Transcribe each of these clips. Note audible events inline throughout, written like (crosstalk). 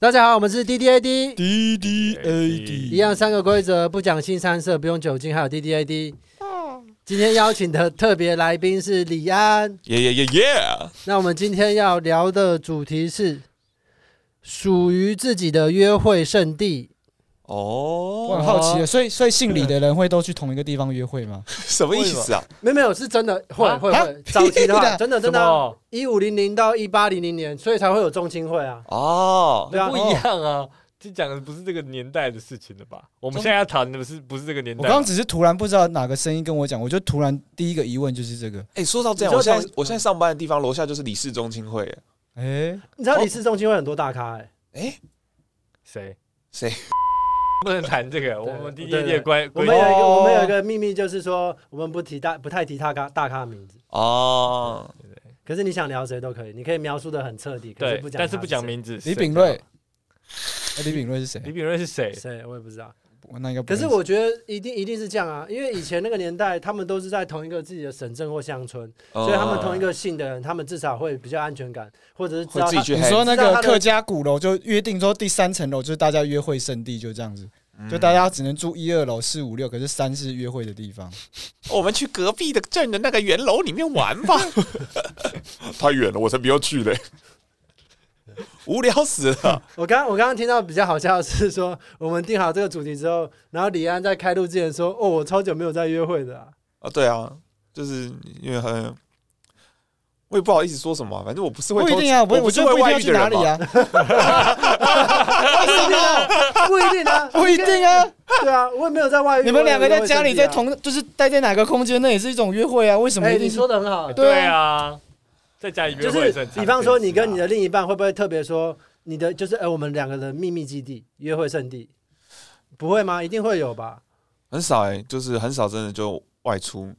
大家好，我们是 D D A D D D A D，一样三个规则，不讲性三色，不用酒精，还有 D D A D。今天邀请的特别来宾是李安，耶耶耶耶！那我们今天要聊的主题是属于自己的约会圣地。哦，我很好奇，所以所以 (laughs) 姓李的人会都去同一个地方约会吗？什么意思啊？没有没有，是真的会会会。早期的 (laughs) 话，真的真的，一五零零到一八零零年，所以才会有中青会啊。哦，对啊，不一样啊，这讲的不是这个年代的事情了吧？我们现在要谈的是不是这个年代。我刚刚只是突然不知道哪个声音跟我讲，我就突然第一个疑问就是这个。哎，说到这样，我现在我现在上班的地方楼下就是李氏宗亲会。哎，你知道李氏宗亲会很多大咖哎？哎，谁谁？(laughs) 不能谈这个，我们第一届关。我们有一个，我们有一个秘密，就是说我们不提大，不太提大咖大咖的名字。哦，可是你想聊谁都可以，你可以描述的很彻底，可是不讲，但是不讲名字。李炳瑞，李炳瑞是谁？李炳瑞是谁？谁我也不知道。那应该。可是我觉得一定一定是这样啊，因为以前那个年代，他们都是在同一个自己的省镇或乡村，(laughs) 所以他们同一个姓的人，他们至少会比较安全感，或者是知道。你说那个客家鼓楼就约定说第三层楼就是大家约会圣地，就这样子，就大家只能住一二楼四五六，可是三是约会的地方。(laughs) 我们去隔壁的镇的那个圆楼里面玩吧。(laughs) 太远了，我才不要去嘞。(laughs) 无聊死了！(laughs) 我刚我刚刚听到比较好笑的是说，我们定好这个主题之后，然后李安在开录之前说：“哦，我超久没有在约会的啊。”啊，对啊，就是因为很，我也不好意思说什么，反正我不是会不一定啊，我不是会外遇的人 (laughs) 啊。不一定啊，不一定啊。对啊，我也没有在外遇。你们两个在家里在同，就是待在哪个空间，那也是一种约会啊？为什么？哎你说的很好。对啊。在家里约会就是，比方说你跟你的另一半会不会特别说你的就是呃我们两个人秘密基地约会圣地，不会吗？一定会有吧？很少哎，就是很少真的就外出。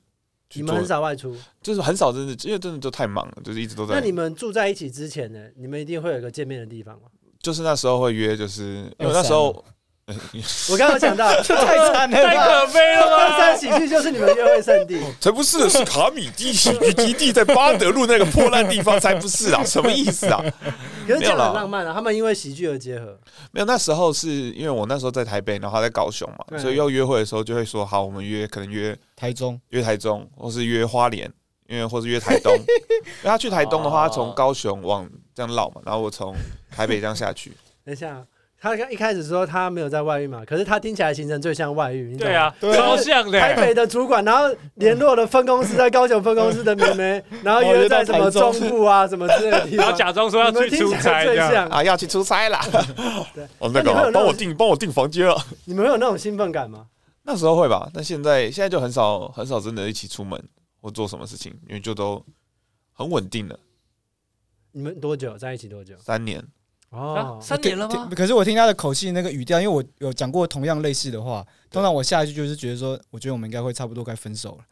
你们很少外出，就是很少真的，因为真的就太忙了，就是一直都在。那你们住在一起之前呢？你们一定会有一个见面的地方吗？就是那时候会约，就是因为那时候。(laughs) 我刚刚讲到，(laughs) 这太惨了，太可悲了。荒山喜剧就是你们约会圣地，(laughs) 才不是，是卡米蒂喜剧基地在巴德路那个破烂地方才不是啊，什么意思啊？可是这样很浪漫啊，他们因为喜剧而结合。没有，那时候是因为我那时候在台北，然后他在高雄嘛，所以要约会的时候就会说好，我们约可能约台中，约台中，或是约花莲，因为或是约台东。因为他去台东的话，他从高雄往这样绕嘛，然后我从台北这样下去。等一下。他刚一开始说他没有在外遇嘛，可是他听起来行程最像外遇？对啊，超像的。台北的主管，然后联络了分公司在高雄分公司的妹妹，然后约在什么中部啊什么之类的地方，(laughs) 然后假装说要去出差，这样啊，要去出差啦。对，(laughs) 哦，那个帮我订帮我订房间了。你们会有那种兴奋感吗？那时候会吧，但现在现在就很少很少真的一起出门或做什么事情，因为就都很稳定了。你们多久在一起？多久？三年。哦，三年了吗？可是我听他的口气，那个语调，因为我有讲过同样类似的话。通常我下一句就是觉得说，我觉得我们应该会差不多该分手了。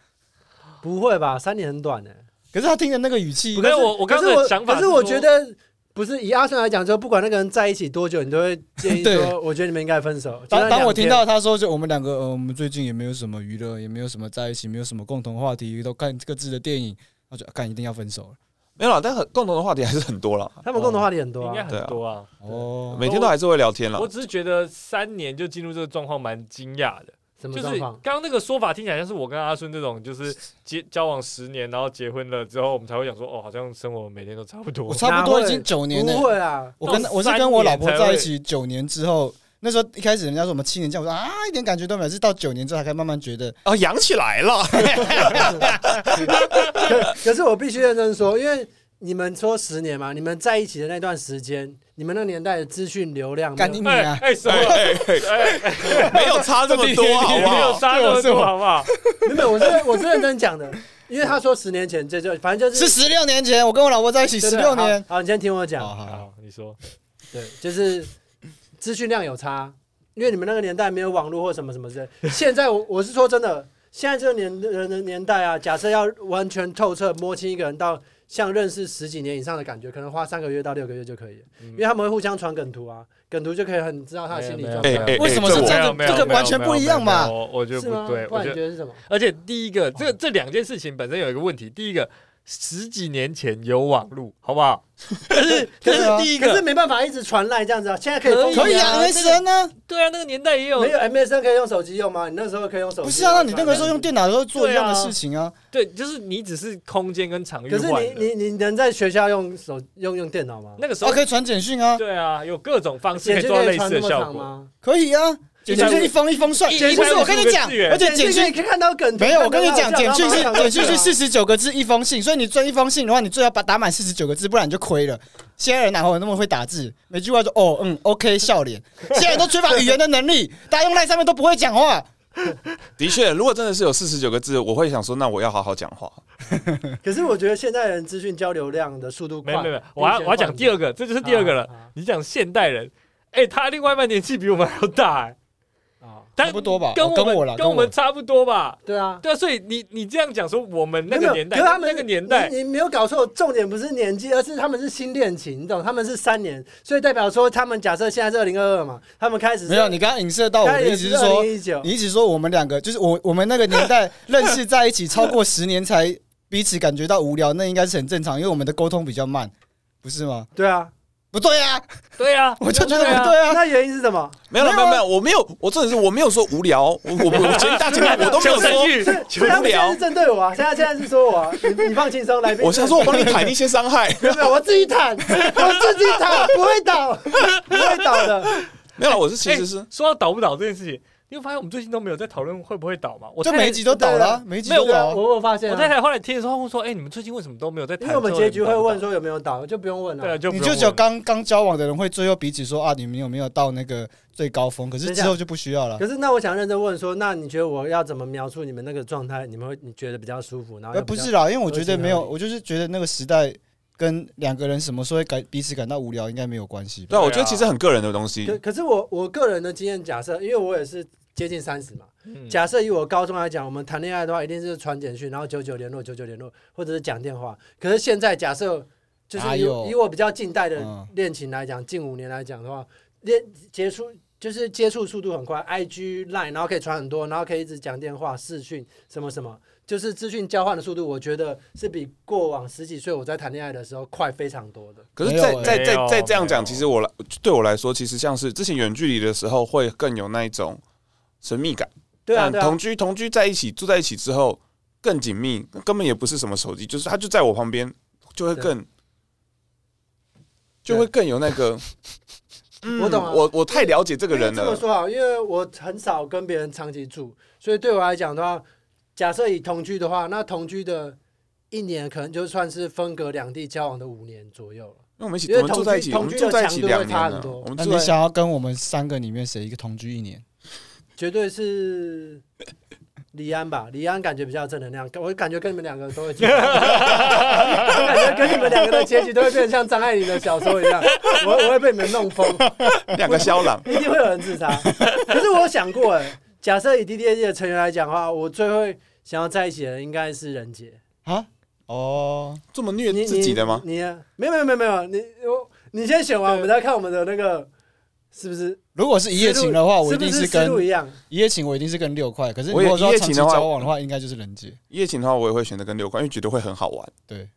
不会吧？三年很短呢。可是他听的那个语气，没有我，我刚刚的想法。可是我觉得，不是以阿顺来讲，就不管那个人在一起多久，你都会建议说，我觉得你们应该分手。当当我听到他说，就我们两个，呃，我们最近也没有什么娱乐，也没有什么在一起，没有什么共同话题，都看各自的电影，那就看一定要分手了。没有啦，但很共同的话题还是很多了。他们共同话题很多，应该很多啊。哦，每天都还是会聊天了。我只是觉得三年就进入这个状况，蛮惊讶的。什么状况？就是刚刚那个说法听起来像是我跟阿顺这种，就是结交往十年，然后结婚了之后，我们才会讲说，哦，好像生活每天都差不多。我差不多已经九年了。不会啊，我跟我是跟我老婆在一起九年之后。那时候一开始人家说我们七年这样，我说啊一点感觉都没有，是到九年之后才开始慢慢觉得哦养起来了。(laughs) 可是我必须认真说，因为你们说十年嘛，你们在一起的那段时间，你们那个年代的资讯流量，干你娘！哎，什么？没有差这么多，好不好？没有差这么多，好不好？没有，我是我是认真讲的，因为他说十年前这就反正就是是十六年前，我跟我老婆在一起十六年。好，你先听我讲。好，好，你说。对，就是。资讯量有差，因为你们那个年代没有网络或什么什么之类。现在我 (laughs) 我是说真的，现在这个年人的年代啊，假设要完全透彻摸清一个人到像认识十几年以上的感觉，可能花三个月到六个月就可以因为他们会互相传梗图啊，梗图就可以很知道他的心理状态。为什么是这样子？这个完全不一样嘛？我我觉得不对，我觉得是什么？而且第一个，这这两件事情本身有一个问题，第一个。十几年前有网路，好不好？(laughs) 可是可是第一个，可是没办法一直传赖这样子啊。现在可以可以啊，MSN 呢？对啊，那个年代也有。没有 MSN 可以用手机用吗？你那时候可以用手机。不是啊，那你那个时候用电脑的时候做一样的事情啊。对，就是你只是空间跟场域。可是你你你能在学校用手用用电脑吗？那个时候可以传简讯啊。对啊，有各种方式可以做类似的效果。可以啊。简讯一封一封算，不是我跟你讲，而且简讯可以看到梗。没有，我跟你讲，简讯是简讯是四十九个字一封信，所以你追一封信的话，你最好把打满四十九个字，不然你就亏了。现在人哪会有那么会打字？每句话就哦嗯 OK 笑脸，现在都缺乏语言的能力，大家用赖上面都不会讲话。的确，如果真的是有四十九个字，我会想说，那我要好好讲话。可是我觉得现代人资讯交流量的速度快，没有没有，我要我要讲第二个，这就是第二个了。你讲现代人，哎，他另外一半年纪比我们还要大，哎。差不多吧，跟我们跟我们差不多吧。对啊，对啊，所以你你这样讲说，我们那个年代，他们那个年代，你没有搞错，重点不是年纪，而是他们是新恋情，你懂？他们是三年，所以代表说，他们假设现在是二零二二嘛，他们开始没有。你刚刚影射到我的意思是说，你一直说我们两个就是我我们那个年代认识在一起超过十年才彼此感觉到无聊，那应该是很正常，因为我们的沟通比较慢，不是吗？对啊。不对啊，对啊，(laughs) 我就觉得不对啊。那原因是什么？没有没有没有，我没有，我真的是我没有说无聊，我我我 (laughs) 前大前面我都没有说无聊。是针对我啊，现在现在是说我，你你放轻松来。我想说我帮你砍一些伤害，(laughs) 没有没有，我自己砍，我自己砍，不会倒，不会倒的。没有，我是其实是说到倒不倒这件事情。你会发现我们最近都没有在讨论会不会倒嘛？我这每一集都倒了，每一集都倒。我我发现，我太太后来听的时候会说：“哎，你们最近为什么都没有在？”因为我们结局会问说有没有倒，就不用问了。对，就你就只有刚刚交往的人会最后彼此说啊，你们有没有到那个最高峰？可是之后就不需要了。可是那我想认真问说，那你觉得我要怎么描述你们那个状态？你们会你觉得比较舒服？然后不是啦，因为我觉得没有，我就是觉得那个时代跟两个人什么时候会感彼此感到无聊，应该没有关系。对，我觉得其实很个人的东西。可可是我我个人的经验假设，因为我也是。接近三十嘛，假设以我高中来讲，我们谈恋爱的话，一定是传简讯，然后久久联络，久久联络，或者是讲电话。可是现在假设，就是以以我比较近代的恋情来讲，近五年来讲的话，恋接触就是接触速度很快，IG Line，然后可以传很多，然后可以一直讲电话、视讯什么什么，就是资讯交换的速度，我觉得是比过往十几岁我在谈恋爱的时候快非常多的。可是再再再再这样讲，其实我来对我来说，其实像是之前远距离的时候，会更有那一种。神秘感，对啊，同居同居在一起住在一起之后更紧密，根本也不是什么手机，就是他就在我旁边，就会更就会更有那个，(laughs) 我懂了，我我太了解这个人了。这么说啊，因为我很少跟别人长期住，所以对我来讲的话，假设以同居的话，那同居的一年可能就算是分隔两地交往的五年左右了。那我们一起，我们住在一起，同居住在一起两年了。那你想要跟我们三个里面谁一个同居一年？绝对是李安吧，李安感觉比较正能量，我感觉跟你们两个都会，我感觉跟你们两个的结局都会变成像张爱玲的小说一样，我我会被你们弄疯，两个肖朗，一定会有人自杀。可是我有想过，哎，假设以 D D A 的成员来讲的话，我最会想要在一起的人应该是人杰啊？哦，这么虐自己的吗？你没有没有没有没有，你我你先选完，我们再看我们的那个。是不是？如果是一夜情的话，我一定是跟一夜情，我一定是跟六块。可是如果说长期交往的话，应该就是人杰。一夜情的话，我也会选择跟六块，因为觉得会很好玩。对。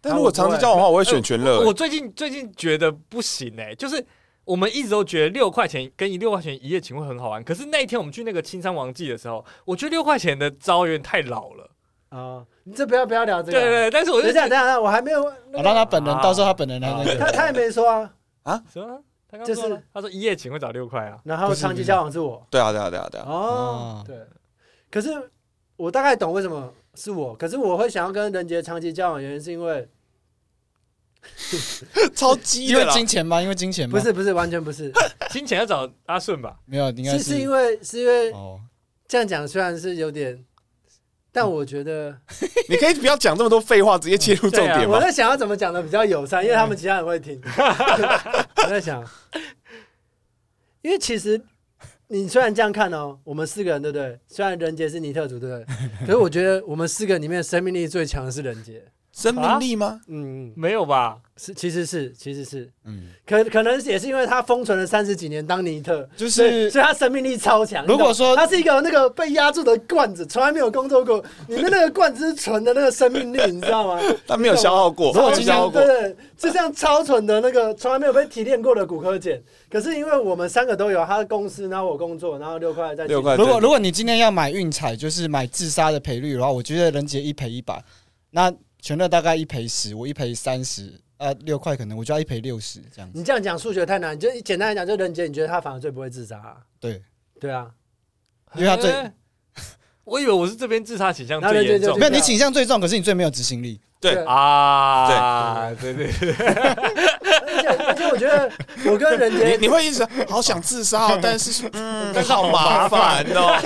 但如果长期交往的话，我会选全乐。我最近最近觉得不行哎，就是我们一直都觉得六块钱跟一六块钱一夜情会很好玩。可是那一天我们去那个青山王记的时候，我觉得六块钱的招有点太老了啊。你这不要不要聊这个。对对，但是我就等下等下，我还没有。我让他本人，到时候他本人来那个。他他也没说啊啊什么？就是他说一夜情会找六块啊，然后长期交往是我。对啊对啊对啊对啊。哦，对。可是我大概懂为什么是我，可是我会想要跟人杰长期交往，原因是因为超级因为金钱吗？因为金钱吗？不是不是，完全不是。(laughs) 金钱要找阿顺吧？没有，应该是是因为是因为这样讲虽然是有点。但我觉得，(laughs) 你可以不要讲这么多废话，直接切入重点吗？我在想要怎么讲的比较友善，因为他们其他人会听。(laughs) 我在想，因为其实你虽然这样看哦，我们四个人对不对？虽然人杰是尼特族对不对？可是我觉得我们四个里面生命力最强的是人杰。生命力吗？嗯，没有吧？是，其实是，其实是，嗯，可可能也是因为他封存了三十几年当尼特，就是所以所以他生命力超强。如果说他是一个那个被压住的罐子，从来没有工作过，(laughs) 里面那个罐子是纯的那个生命力，你知道吗？(laughs) 他没有消耗过，没有消耗过对。对，就像超纯的那个从来没有被提炼过的骨科碱。可是因为我们三个都有，他的公司，然后我工作，然后六块在六块如果如果你今天要买运彩，就是买自杀的赔率的话，我觉得人杰一赔一百，那全乐大概一赔十，我一赔三十。呃，六块可能我就要一赔六十这样子。你这样讲数学太难，就简单来讲，就人杰，你觉得他反而最不会自杀、啊？对，对啊，因为他最欸我以为我是这边自杀倾向最严重没有你倾向最重，可是你最没有执行力。对对啊，对对对，而且而且我觉得我跟人杰，你你会一直好想自杀哦，(laughs) 但是嗯，好麻烦哦。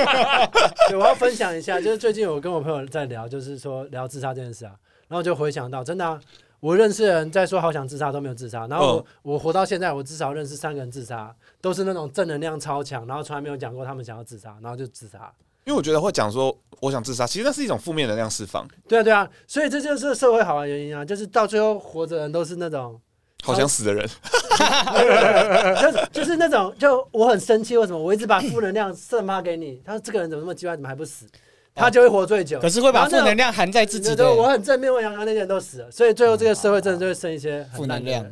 对，我要分享一下，就是最近我跟我朋友在聊，就是说聊自杀这件事啊，然后就回想到，真的、啊，我认识的人在说好想自杀都没有自杀，然后我、嗯我活到现在，我至少认识三个人自杀，都是那种正能量超强，然后从来没有讲过他们想要自杀，然后就自杀。因为我觉得会讲说我想自杀，其实那是一种负面能量释放，对啊对啊，所以这就是社会好玩的原因啊，就是到最后活着的人都是那种，好想死的人。(laughs) 就是就是那种，就我很生气，为什么我一直把负能量 (laughs) 散发给你？他说这个人怎么那么奇怪，怎么还不死？他就会活最久。可是会把负能量含在自己的对，我很正面，我想他那些人都死了，所以最后这个社会真的就会剩一些负能量。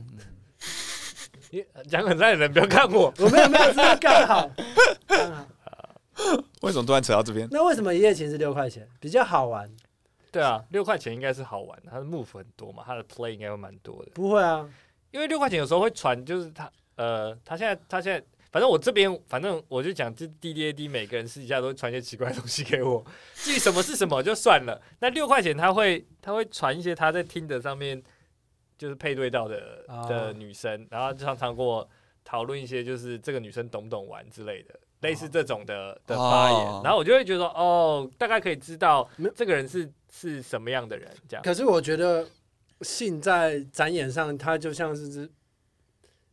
你讲很烂的人不要看我。我没有没有，只是刚好刚好。为什么突然扯到这边？那为什么一夜情是六块钱？比较好玩？对啊，六块钱应该是好玩的，它的 move 很多嘛，它的 play 应该会蛮多的。不会啊，因为六块钱有时候会传，就是他呃，他现在他现在，反正我这边反正我就讲，这 D D A D 每个人私底下都会传一些奇怪的东西给我，至于什么是什么就算了。那六块钱他会他会传一些他在听的上面就是配对到的哦的女生，然后常常跟我讨论一些就是这个女生懂不懂玩之类的。类似这种的的发言，哦然后我就会觉得哦，大概可以知道这个人是是什么样的人，这样。可是我觉得性在展演上，它就像是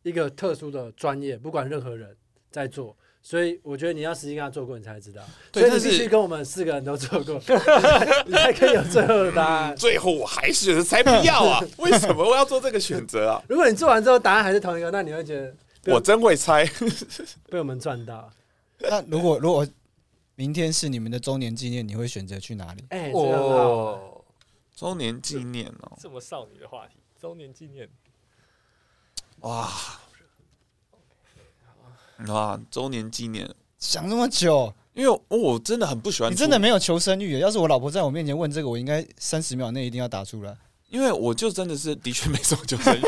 一个特殊的专业，不管任何人在做。所以我觉得你要实际跟他做过，你才知道。所以你必须跟我们四个人都做过，(laughs) 你才可以有最后的答案。最后我还是才不要啊！(laughs) 为什么我要做这个选择啊？如果你做完之后答案还是同一个，那你会觉得我真会猜。(laughs) 被我们赚到。那如果如果明天是你们的周年纪念，你会选择去哪里？哎、这个很好哦，周年纪念哦，这么少女的话题，周年纪念。哇。哇，周年纪念，想那么久，因为我真的很不喜欢，你真的没有求生欲。要是我老婆在我面前问这个，我应该三十秒内一定要答出来。因为我就真的是的确没什么求生欲，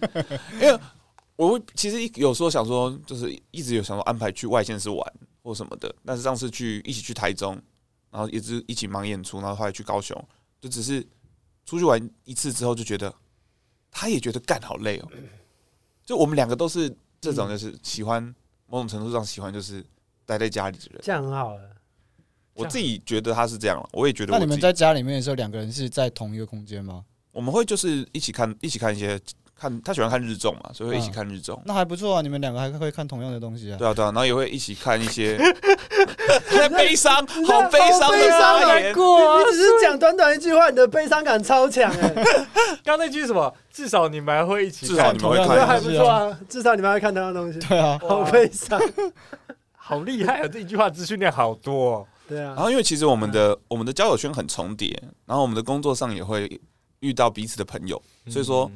(laughs) 因为我会其实有时候想说，就是一直有想说安排去外县市玩或什么的，但是上次去一起去台中，然后一直一起忙演出，然后后来去高雄，就只是出去玩一次之后就觉得，他也觉得干好累哦，就我们两个都是这种就是喜欢某种程度上喜欢就是待在家里的人，这样很好了。我自己觉得他是这样了，我也觉得我。那你们在家里面的时候，两个人是在同一个空间吗？我们会就是一起看，一起看一些看他喜欢看日综嘛，所以会一起看日综。那还不错啊，你们两个还会看同样的东西啊。对啊，对啊，然后也会一起看一些 (laughs) 在悲伤，好悲伤悲伤发言。过你只是讲短短一句话，你的悲伤感超强哎、(laughs) 刚那句是什么？至少你们还会一起，至少你们会我觉得还不错啊，至少你们还看同样东西，对啊，好悲伤。好厉害啊！这一句话资讯量好多、哦。对啊然，后因为其实我们的我们的交友圈很重叠，然后我们的工作上也会遇到彼此的朋友，所以说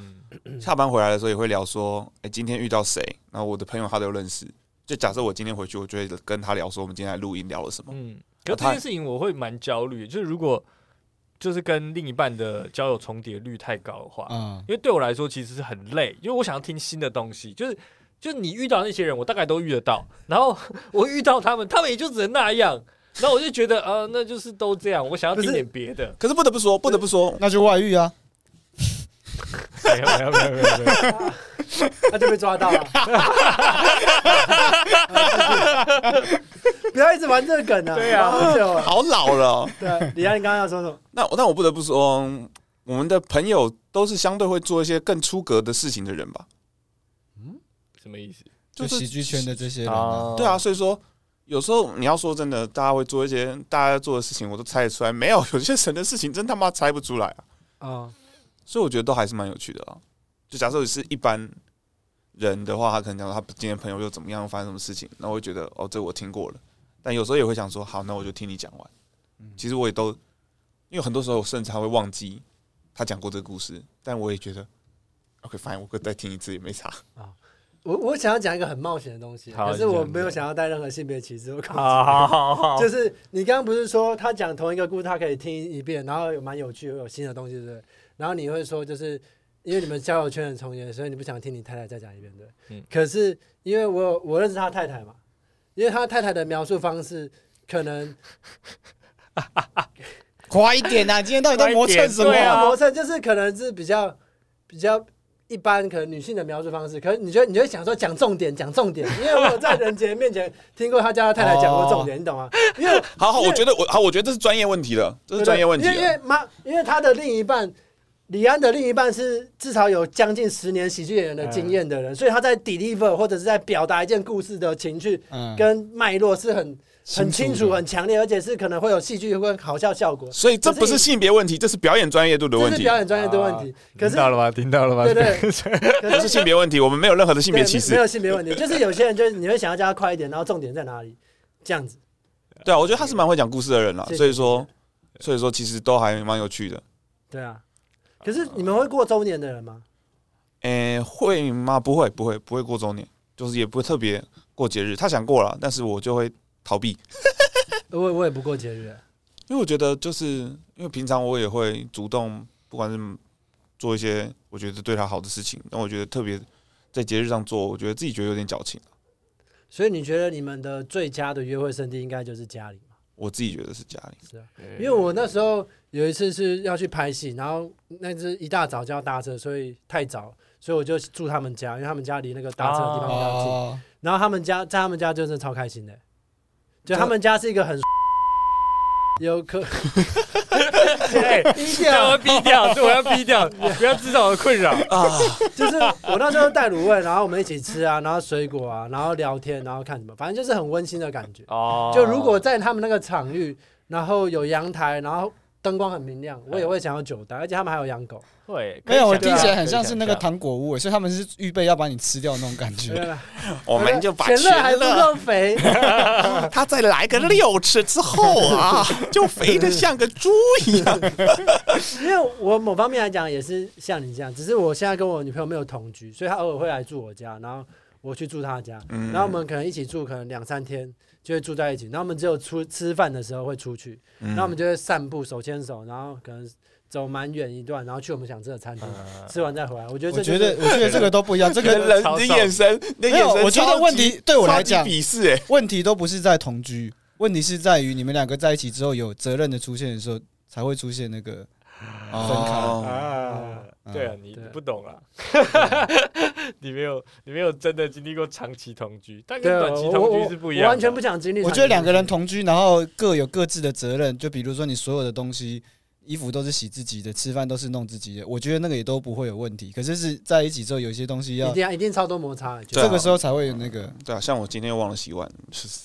嗯下班回来的时候也会聊说，哎，今天遇到谁？然后我的朋友他都认识。就假设我今天回去，我就会跟他聊说，我们今天来录音聊了什么。嗯，可是这件事情我会蛮焦虑，就是如果就是跟另一半的交友重叠率太高的话，嗯，因为对我来说其实是很累，因为我想要听新的东西，就是就是你遇到那些人，我大概都遇得到，然后 (laughs) 我遇到他们，他们也就只能那样，然后我就觉得呃，那就是都这样，我想要听点别的。可是不得不说，不得不说，那就外遇啊。没有没有没有没有没有，(laughs) 他就被抓到了。不要一直玩这个梗啊！对啊好久了。好老了哦、对啊，李安，你刚刚要说什么？那那我不得不说，我们的朋友都是相对会做一些更出格的事情的人吧？什么意思？就喜剧圈的这些人对啊，所以说有时候你要说真的，大家会做一些大家做的事情，我都猜得出来。没有有些神的事情，真他妈猜不出来啊！啊，所以我觉得都还是蛮有趣的啊。就假设是一般人的话，他可能讲说他今天朋友又怎么样，发生什么事情，那我会觉得哦，这我听过了。但有时候也会想说，好，那我就听你讲完。其实我也都，因为很多时候我甚至还会忘记他讲过这个故事，但我也觉得，OK，fine，我可以再听一次也没差。我我想要讲一个很冒险的东西，可是我没有想要带任何性别歧视。我好好好好，就是你刚刚不是说他讲同一个故事，他可以听一遍，然后有蛮有趣，有新的东西，对不对？然后你会说，就是因为你们交友圈很重叠，所以你不想听你太太再讲一遍，对？嗯。可是因为我我认识他太太嘛，因为他太太的描述方式可能，(laughs) 快一点呐！今天到底在磨蹭什么？磨蹭就是可能是比较比较。一般可能女性的描述方式，可是你觉得你就会想说讲重点，讲重点，因为我在人杰面前听过他家他太太讲过重点，你懂吗？因为好好，我觉得我好，我觉得这是专业问题了，这是专业问题。因为妈，因为他的另一半李安的另一半是至少有将近十年喜剧演员的经验的人，所以他在 deliver 或者是在表达一件故事的情绪跟脉络是很。很清楚、很强烈，而且是可能会有戏剧或好笑效果。所以这不是性别问题，这是表演专业度的问题。这是表演专业度的问题。可是听到了吗？听到了吗？对对，(laughs) 不是性别问题，我们没有任何的性别歧视。没有性别问题，就是有些人就是你会想要叫他快一点，然后重点在哪里？这样子。对啊，我觉得他是蛮会讲故事的人了，所以说，所以说其实都还蛮有趣的。对啊。可是你们会过周年的人吗？诶，会吗？不会，不会，不会过周年，就是也不会特别过节日。他想过了，但是我就会逃避。(laughs) 我我也不过节日，因为我觉得就是因为平常我也会主动，不管是做一些我觉得对他好的事情，但我觉得特别在节日上做，我觉得自己觉得有点矫情。所以你觉得你们的最佳的约会圣地应该就是家里吗？我自己觉得是家里，是啊，因为我那时候有一次是要去拍戏，然后那是一大早就要搭车，所以太早，所以我就住他们家，因为他们家离那个搭车的地方比较近。哦、然后他们家在他们家就是超开心的。就他们家是一个很有可，哎，逼掉，我要逼掉，对，我要低调，不要制造我的困扰啊！就是我那时候带卤味，然后我们一起吃啊，然后水果啊，然后聊天，然后看什么，反正就是很温馨的感觉。哦，就如果在他们那个场域，然后有阳台，然后。灯光很明亮，我也会想要久待，而且他们还有养狗。对，没有，我听起来很像是那个糖果屋，所以他们是预备要把你吃掉那种感觉。(laughs) 我们就把全乐还不够肥，(laughs) 他再来个六次之后啊，(laughs) 就肥的像个猪一样。因为我某方面来讲也是像你这样，只是我现在跟我女朋友没有同居，所以她偶尔会来住我家，然后我去住她家，然后我们可能一起住，可能两三天。就会住在一起，然后我们只有出吃饭的时候会出去，嗯、然后我们就会散步，手牵手，然后可能走蛮远一段，然后去我们想吃的餐厅，嗯、吃完再回来。我觉得，我觉得，我觉得这个都不一样。这个 (laughs) 人的眼神，没有，我觉得问题对我来讲，鄙视哎，问题都不是在同居，问题是在于你们两个在一起之后有责任的出现的时候，才会出现那个分开。哦对啊，你不懂啊，(laughs) 你没有，你没有真的经历过长期同居，但跟短期同居是不一样的。我完全不想经历。我觉得两个人同居，然后各有各自的责任，就比如说你所有的东西。衣服都是洗自己的，吃饭都是弄自己的，我觉得那个也都不会有问题。可是是在一起之后，有些东西要一定一定超多摩擦，这个时候才会有那个。对啊，像我今天又忘了洗碗，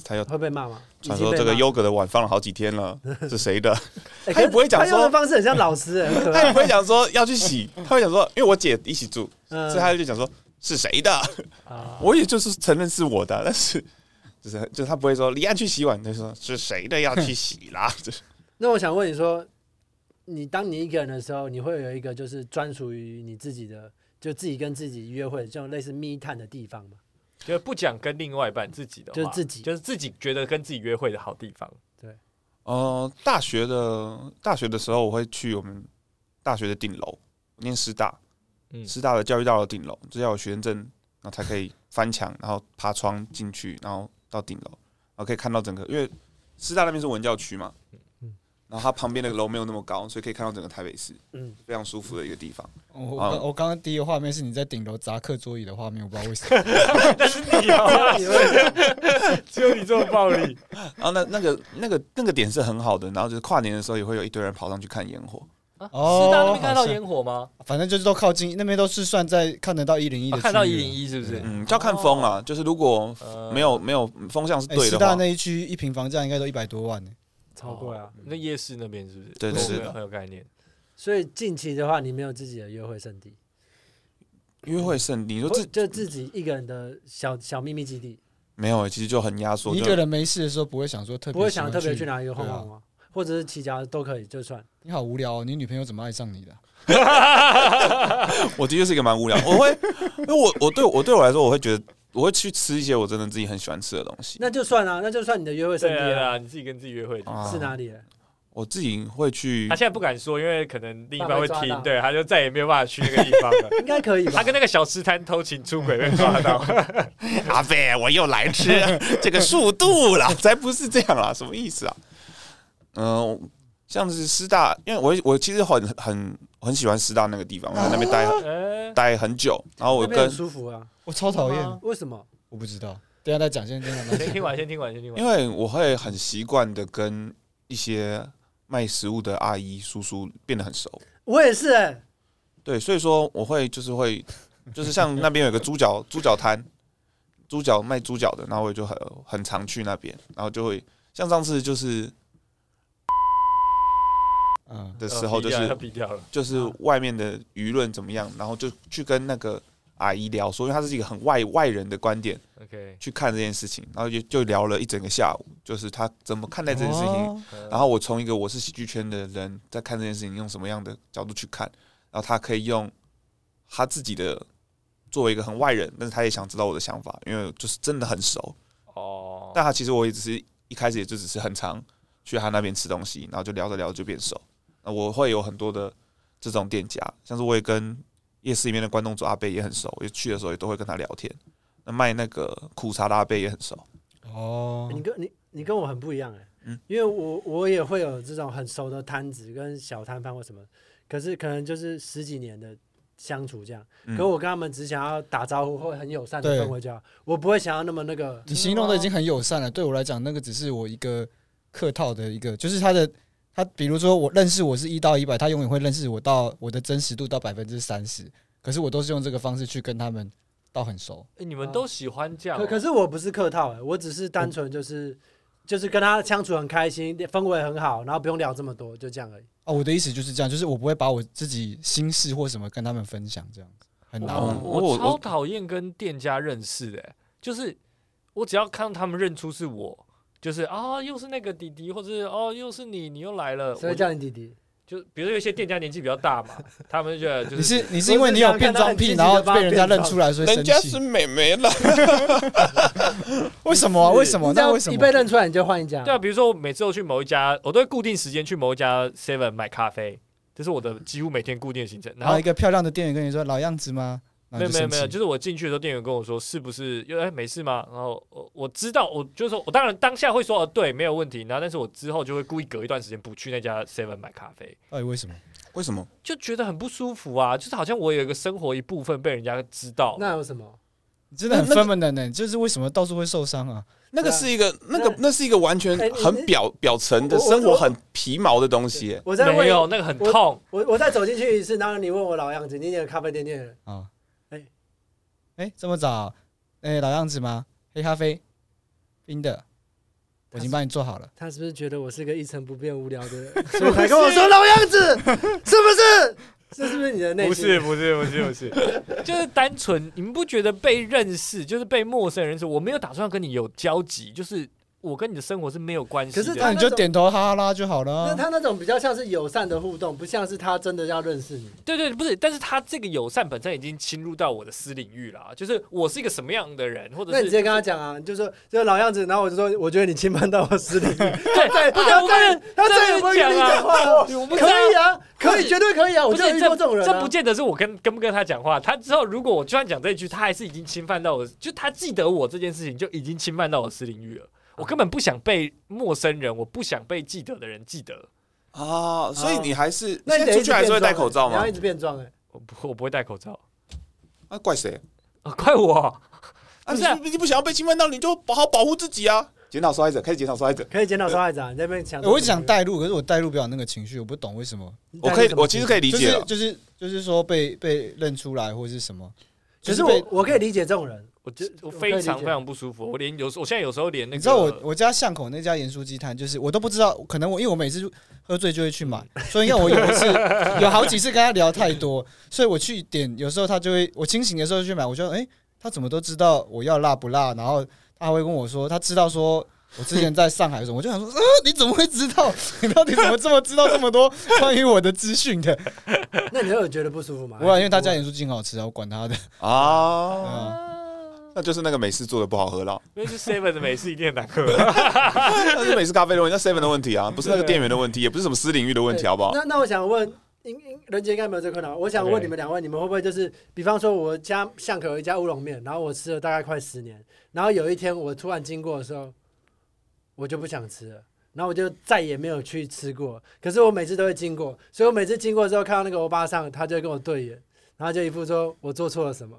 他又会被骂吗？传说这个优格的碗放了好几天了，(laughs) 是谁的？他也不会讲说，他用的方式很像老师，他也不会讲说要去洗，他会讲说，因为我姐一起住，所以他就讲说是谁的？我也就是承认是我的，但是就是就是他不会说李安去洗碗，他说是谁的要去洗啦。(laughs) (laughs) 那我想问你说。你当你一个人的时候，你会有一个就是专属于你自己的，就自己跟自己约会这种类似密探的地方吗？就不讲跟另外一半自己的，就是自己，就是自己觉得跟自己约会的好地方。对，呃，大学的大学的时候，我会去我们大学的顶楼，念师大，嗯，师大的教育大楼顶楼，只要有学生证，然后才可以翻墙，然后爬窗进去，然后到顶楼，然后可以看到整个，因为师大那边是文教区嘛。然后它旁边那个楼没有那么高，所以可以看到整个台北市，嗯，非常舒服的一个地方。我我刚刚第一个画面是你在顶楼砸课桌椅的画面，我不知道为什么。(laughs) 但是你啊，只有你这么暴力。然 (laughs) 后那那个那个那个点是很好的，然后就是跨年的时候也会有一堆人跑上去看烟火。哦，师大那边看到烟火吗？反正就是都靠近那边，都是算在看得到一零一的。看到一零一是不是？嗯，就要看风啊，就是如果没有没有风向是对的话，师大那一区一平房价应该都一百多万呢。超贵啊！那夜市那边是不是？对，是的，很有概念。所以近期的话，你没有自己的约会圣地，约会圣地，你说自就自己一个人的小小秘密基地，没有、欸，其实就很压缩。你一个人没事的时候，不会想说特别不会想特别去哪里晃晃吗？啊、或者是骑脚都可以，就算。你好无聊哦，你女朋友怎么爱上你的？(laughs) 我的确是一个蛮无聊，我会，因为我我对我对我来说，我会觉得我会去吃一些我真的自己很喜欢吃的东西。那就算啊，那就算你的约会圣地啊，啊，你自己跟自己约会是哪里？我自己会去。他现在不敢说，因为可能另一半会听，对，他就再也没有办法去那个地方了。(laughs) 应该可以吧？他跟那个小吃摊偷情出轨被抓到。(laughs) 阿飞，我又来吃 (laughs) 这个速度了，才不是这样啦，什么意思啊？嗯、呃，像是师大，因为我我其实很很很喜欢师大那个地方，我在那边待、欸、待很久，然后我跟舒服啊，我超讨厌，为什么？我不知道，等下再讲，先听完，(laughs) 先听完，先听完，先听完。因为我会很习惯的跟一些。卖食物的阿姨叔叔变得很熟，我也是哎、欸，对，所以说我会就是会 (laughs) 就是像那边有个猪脚猪脚摊，猪脚卖猪脚的，然后我就很很常去那边，然后就会像上次就是，嗯的时候就是就是外面的舆论怎么样，然后就去跟那个。阿姨聊说，因为他是一个很外外人的观点，OK，去看这件事情，然后就就聊了一整个下午，就是他怎么看待这件事情。哦、然后我从一个我是喜剧圈的人在看这件事情，用什么样的角度去看，然后他可以用他自己的作为一个很外人，但是他也想知道我的想法，因为就是真的很熟哦。但他其实我也只是一开始也就只是很常去他那边吃东西，然后就聊着聊着就变熟。那我会有很多的这种店家，像是我也跟。夜市里面的关东煮阿贝也很熟，我去的时候也都会跟他聊天。那卖那个苦茶的阿贝也很熟。哦，你跟你你跟我很不一样哎、欸，嗯，因为我我也会有这种很熟的摊子跟小摊贩或什么，可是可能就是十几年的相处这样。嗯、可我跟他们只想要打招呼或很友善的氛围，就好，我不会想要那么那个。你形容的已经很友善了，对我来讲，那个只是我一个客套的一个，就是他的。他比如说，我认识我是一到一百，他永远会认识我到我的真实度到百分之三十。可是我都是用这个方式去跟他们到很熟。哎、欸，你们都喜欢这样、喔？可可是我不是客套、欸，我只是单纯就是、嗯、就是跟他相处很开心，氛围很好，然后不用聊这么多，就这样而已。哦，我的意思就是这样，就是我不会把我自己心事或什么跟他们分享，这样子很难。我，我超讨厌跟店家认识的、欸，就是我只要看到他们认出是我。就是啊，又是那个弟弟，或者是哦，又是你，你又来了。谁叫你弟弟？就比如说有些店家年纪比较大嘛，(laughs) 他们就觉得就是你是你是因为你有变装癖，然后被人家认出来，所以生气。人家是妹妹了。为什么、啊？为什么？那为什么？你被认出来你就换一家？对啊，比如说我每次都去某一家，我都会固定时间去某一家 Seven 买咖啡，这是我的几乎每天固定的行程。然后一个漂亮的店员跟你说老样子吗？没有没有没有，就是我进去的时候，店员跟我说是不是？因为哎，没事吗？然后我我知道，我就是说我当然当下会说哦，对，没有问题。然后但是我之后就会故意隔一段时间不去那家 Seven 买咖啡。哎为什么？为什么？就觉得很不舒服啊！就是好像我有一个生活一部分被人家知道。那有什么？你真的很 feminine 呢？就是为什么到处会受伤啊？那个是一个那个那是一个完全很表表层的生活很皮毛的东西。我在没有那个很痛。我我再走进去一次，然后你问我老样子，你那个咖啡店店啊。哎，这么早？哎，老样子吗？黑咖啡，冰的，我已经帮你做好了。他是不是觉得我是个一成不变、无聊的人，(laughs) 所以才跟我说老样子？是不是？这是不是你的内心？不是，不是，不是，不是，(laughs) 就是单纯。你们不觉得被认识，就是被陌生人认识？我没有打算跟你有交集，就是。我跟你的生活是没有关系，可是那你就点头哈拉就好了。那他那种比较像是友善的互动，不像是他真的要认识你。对对，不是，但是他这个友善本身已经侵入到我的私领域了，就是我是一个什么样的人，或者是那你直接跟他讲啊，就说这个老样子，然后我就说，我觉得你侵犯到我私领域。(laughs) 对，对，不要再，他再也不会跟你讲话了。可以啊，可以，绝对可以啊。我就遇过这种人，这不见得是我跟跟不跟他讲话。他之后如果我就算讲这一句，他还是已经侵犯到我，就他记得我这件事情就已经侵犯到我私领域了。我根本不想被陌生人，我不想被记得的人记得啊！所以你还是那你出去还是会戴口罩吗？你要一直变装哎！我不，我不会戴口罩。啊，怪谁？啊，怪我！啊，你你不想要被侵犯到，你就好好保护自己啊！检讨受害者，开始检讨受害者，可以检讨受害者。你那边想，我会想带入，可是我带入不了那个情绪，我不懂为什么。我可以，我其实可以理解，就是就是说被被认出来或者是什么。可是我我可以理解这种人。我觉我非常非常不舒服，我连有时我现在有时候连那个，你知道我我家巷口那家盐酥鸡摊，就是我都不知道，可能我因为我每次喝醉就会去买，所以因为我有一次有好几次跟他聊太多，所以我去点，有时候他就会我清醒的时候去买，我就诶、欸，他怎么都知道我要辣不辣，然后他会跟我说他知道说我之前在上海的时候，我就想说，呃，你怎么会知道？你到底怎么这么知道这么多关于我的资讯的？(laughs) 那你会有觉得不舒服吗？不会，因为他家盐酥鸡很好吃啊，我管他的 (laughs) 啊。那就是那个美式做的不好喝了，因为是 Seven 的美式一定很难喝，(laughs) 那是美式咖啡的问题，那 Seven 的问题啊，不是那个店员的问题，也不是什么私领域的问题，好不好？那那我想问，应应人杰应该没有这个困扰。我想问你们两位，你们会不会就是，比方说我家巷口有一家乌龙面，然后我吃了大概快十年，然后有一天我突然经过的时候，我就不想吃了，然后我就再也没有去吃过。可是我每次都会经过，所以我每次经过之后看到那个欧巴桑，他就跟我对眼，然后就一副说我做错了什么。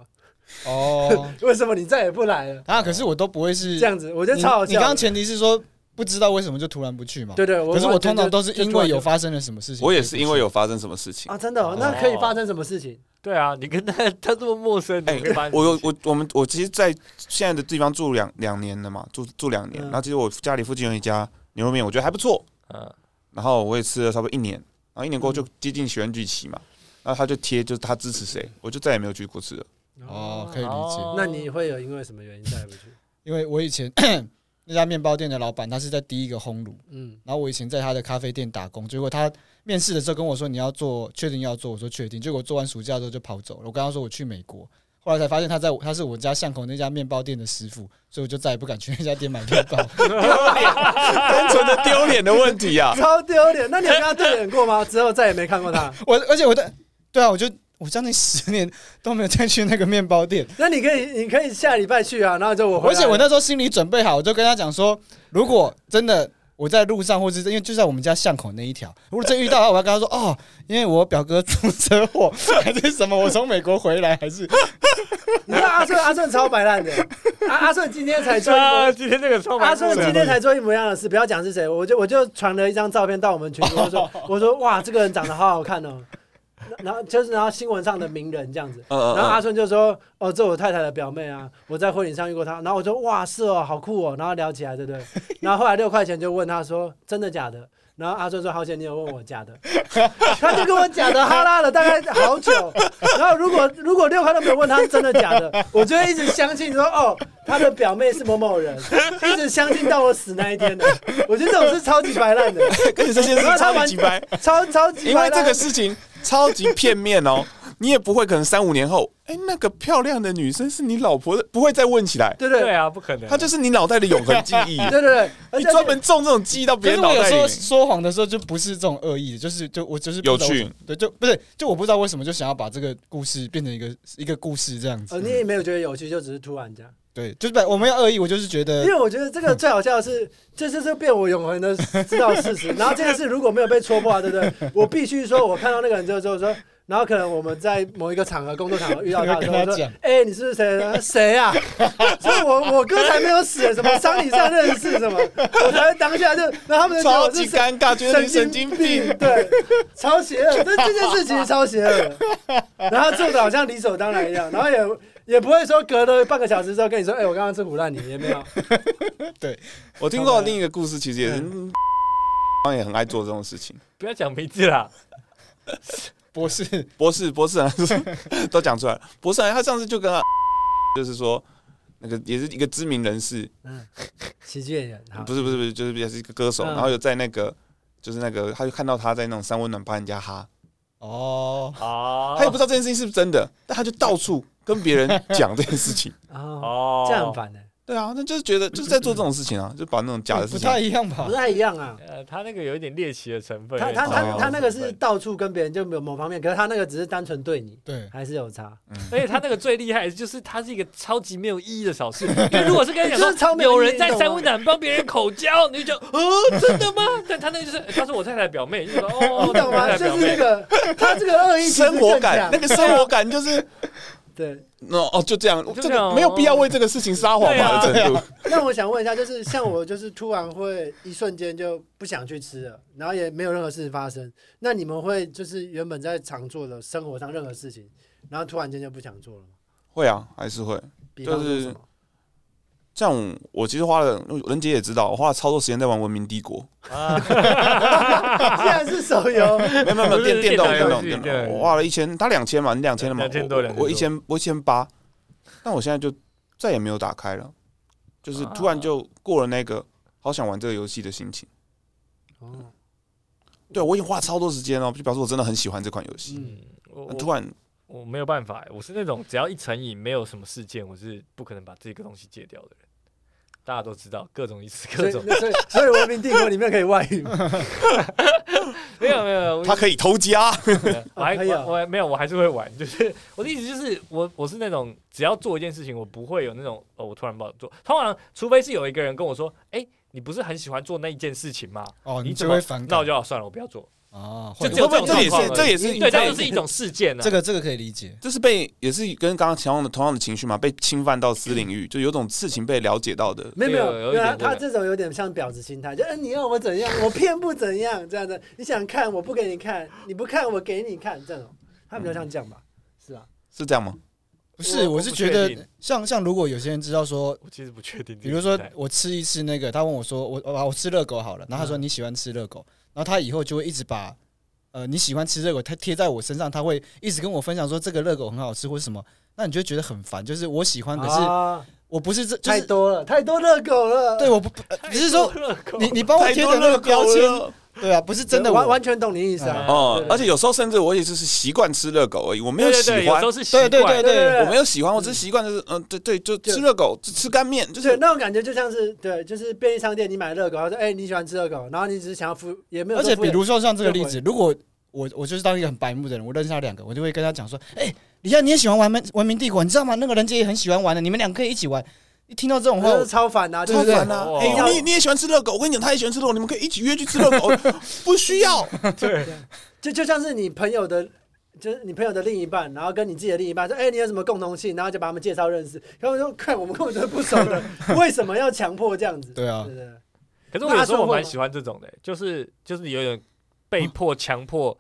哦，(laughs) 为什么你再也不来了啊？可是我都不会是这样子，我觉得超好笑。你刚刚前提是说不知道为什么就突然不去嘛？对对，可是我通常都是因为有发生了什么事情。我也是因为有发生什么事情啊，真的？那可以发生什么事情？对啊，你跟他他这么陌生，哎，我有我我们我其实，在现在的地方住两两年了嘛，住住两年。然后其实我家里附近有一家牛肉面，我觉得还不错。嗯，然后我也吃了差不多一年，然后一年过后就接近选举期嘛，然后他就贴就是他支持谁，我就再也没有去过吃了。哦，可以理解。那你会有因为什么原因再也不去？因为我以前 (clears throat) 那家面包店的老板，他是在第一个烘炉，嗯，然后我以前在他的咖啡店打工，结果他面试的时候跟我说，你要做，确定要做，我说确定，结果做完暑假之后就跑走了。我跟他说我去美国，后来才发现他在他是我家巷口那家面包店的师傅，所以我就再也不敢去那家店买面包，(laughs) 单纯的丢脸的问题啊，(laughs) 超丢脸。那你有跟他对脸过吗？之后再也没看过他。(laughs) 我而且我的对啊，我就。我将近十年都没有再去那个面包店。(laughs) 那你可以，你可以下礼拜去啊。然后就我，而且我那时候心里准备好，我就跟他讲说，如果真的我在路上，或者是因为就在我们家巷口那一条，如果真遇到的话，我要跟他说哦，因为我表哥出车祸还是什么，我从美国回来还是。(laughs) 你知道阿顺阿顺超白烂的，(laughs) 阿阿顺今天才做一模，今天这个超阿顺今天才做一模一样的事，不要讲是谁，我就我就传了一张照片到我们群里，我说我说哇，这个人长得好好看哦。然后就是，然后新闻上的名人这样子，然后阿顺就说：“哦，这我太太的表妹啊，我在婚礼上遇过她。”然后我说：“哇，是哦，好酷哦。”然后聊起来，对不对？然后后来六块钱就问他说：“真的假的？”然后阿顺说：“好险你有问我假的。(laughs) ”他就跟我假的哈拉了大概好久。然后如果如果六块都没有问他是真的假的，我就会一直相信说：“哦，他的表妹是某某人。”一直相信到我死那一天的。我觉得这种是超级白烂的，跟你这些是超级白，超超级白烂。因为这个事情。超级片面哦，(laughs) 你也不会可能三五年后，哎、欸，那个漂亮的女生是你老婆的，不会再问起来。对对对啊，不可能，她就是你脑袋的永恒记忆。(laughs) 对对对，你专门种这种记忆到别人脑袋里。有时候说谎的时候就不是这种恶意的，就是就我就是有趣，对，就不是就我不知道为什么就想要把这个故事变成一个一个故事这样子。呃，你也没有觉得有趣，就只是突然这样。对，就是我没有恶意，我就是觉得，因为我觉得这个最好笑的是，这这是变我永恒的知道事实。然后这件事如果没有被戳破，对不对？我必须说，我看到那个人之后，之后说。然后可能我们在某一个场合、工作场合遇到他的时候，说：“ (laughs) 哎、欸，你是不是谁？谁啊？” (laughs) 所以我我哥才没有死，什么商礼上认识什么，我才当下就，然后他们就超级尴尬，觉得你神经病，对，超邪恶。这这件事其实超邪恶，然后做的好像理所当然一样，然后也也不会说隔了半个小时之后跟你说：“哎、欸，我刚刚吃唬烂你，也没有。(laughs) ”对，我听过另一个故事，其实也是，也很爱做这种事情。不要讲名字啦。博士，博士，博士啊，(laughs) 都讲出来了。博士，他上次就跟他，就是说，那个也是一个知名人士，嗯，喜剧演员，不是不是不是，就是也是一个歌手，然后有在那个，就是那个，他就看到他在那种三温暖帮人家哈，哦，他也不知道这件事情是不是真的，但他就到处跟别人讲这件事情，哦，这样很烦的。对啊，那就是觉得就是在做这种事情啊，(laughs) 就把那种假的事情不太一样吧？不太一样啊。呃，他那个有一点猎奇的成分。他他他他那个是到处跟别人就没有某方面，可是他那个只是单纯对你，对，还是有差。而且他那个最厉害的就是他是一个超级没有意义的小事。(laughs) 因为如果是跟你讲说有人在三温暖帮别人口交，你就觉得 (laughs) 哦，真的吗？但他那个就是他是我太太的表妹，就说哦，你懂吗？就是那个他这个恶意生活感，那个生活感就是。对，那哦，就这样，这个没有必要为这个事情撒谎吧？对啊。(laughs) 那我想问一下，就是像我，就是突然会一瞬间就不想去吃了，然后也没有任何事情发生。那你们会就是原本在常做的生活上任何事情，然后突然间就不想做了吗？会啊，还是会。比方像我其实花了，仁杰也知道，我花了超多时间在玩《文明帝国》啊，竟然是手游，没有没有没电电动电动电对动，我花了一千，他两千嘛，你两千了嘛，两千多两我一千我一千八，但我现在就再也没有打开了，就是突然就过了那个好想玩这个游戏的心情。哦，对我已经花了超多时间了，就表示我真的很喜欢这款游戏。嗯，我突然我没有办法，我是那种只要一成瘾，没有什么事件，我是不可能把这个东西戒掉的人。大家都知道各种意思，各种，所以所以文明帝国里面可以外语 (laughs) 吗？没有没有，(laughs) 他可以偷家，(laughs) 我还我我没有，我还是会玩。就是我的意思就是，我我是那种只要做一件事情，我不会有那种哦，我突然不好做。通常除非是有一个人跟我说，哎，你不是很喜欢做那一件事情吗？哦，你只会反感，那我就好算了，我不要做。哦，就这这也是这也是对，这就是一种事件呢。这个这个可以理解，这是被也是跟刚刚强的同样的情绪嘛，被侵犯到私领域，就有种事情被了解到的。没有没有，他这种有点像婊子心态，就嗯，你要我怎样，我偏不怎样这样的。你想看，我不给你看；你不看，我给你看。这种他比较像这样吧？是啊？是这样吗？不是，我是觉得像像如果有些人知道说，我其实不确定。比如说我吃一吃那个，他问我说，我我我吃热狗好了，然后他说你喜欢吃热狗，然后他以后就会一直把。呃，你喜欢吃热狗，他贴在我身上，他会一直跟我分享说这个热狗很好吃或什么，那你就觉得很烦。就是我喜欢，可是我不是这太多了，太多热狗了。对，我不你是说你你帮我贴的那个标签，对啊，不是真的，完完全懂你意思啊。哦，而且有时候甚至我也就是习惯吃热狗而已，我没有喜欢，都是对对对对，我没有喜欢，我只是习惯就是嗯，对对，就吃热狗，吃干面，就是那种感觉，就像是对，就是便利商店你买热狗，他说哎你喜欢吃热狗，然后你只是想要付，也没有。而且比如说像这个例子，如果。我我就是当一个很白目的人，我认识他两个，我就会跟他讲说：“哎、欸，李佳，你也喜欢玩文文明帝国，你知道吗？那个人家也很喜欢玩的，你们两个可以一起玩。”一听到这种话，超烦啊，超烦啊！哎、欸，你你也喜欢吃热狗，我跟你讲，他也喜欢吃热狗，你们可以一起约去吃热狗，(laughs) 不需要。(laughs) 对，就就像是你朋友的，就是你朋友的另一半，然后跟你自己的另一半说：“哎、欸，你有什么共同性？”然后就把他们介绍认识。然后说：“看，我们根本就不熟的，(laughs) 为什么要强迫这样子？”对啊，对对。可是我有时候我蛮喜欢这种的，就是就是有点被迫强迫。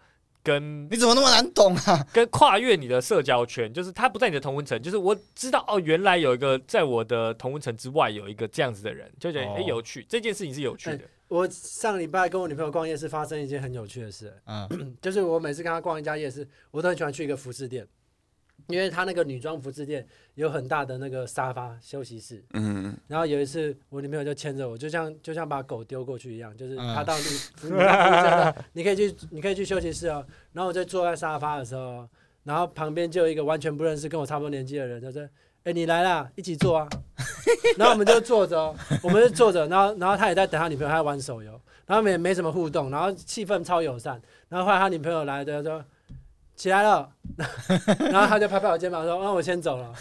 跟你怎么那么难懂啊？跟跨越你的社交圈，就是他不在你的同温层，就是我知道哦，原来有一个在我的同温层之外有一个这样子的人，就觉得哎、哦欸、有趣，这件事情是有趣的。欸、我上礼拜跟我女朋友逛夜市，发生一件很有趣的事，嗯，(clears throat) 就是我每次跟她逛一家夜市，我都很喜欢去一个服饰店。因为他那个女装服饰店有很大的那个沙发休息室，嗯，然后有一次我女朋友就牵着我，就像就像把狗丢过去一样，就是他到你，(laughs) 你可以去，你可以去休息室哦。然后我就坐在沙发的时候，然后旁边就有一个完全不认识跟我差不多年纪的人，就说：“哎，你来啦，一起坐啊。(laughs) ”然后我们就坐着，我们就坐着，然后然后他也在等他女朋友，他在玩手游，然后没没什么互动，然后气氛超友善。然后后来他女朋友来的时候。起来了，(laughs) 然后他就拍拍我肩膀说：“那我先走了。”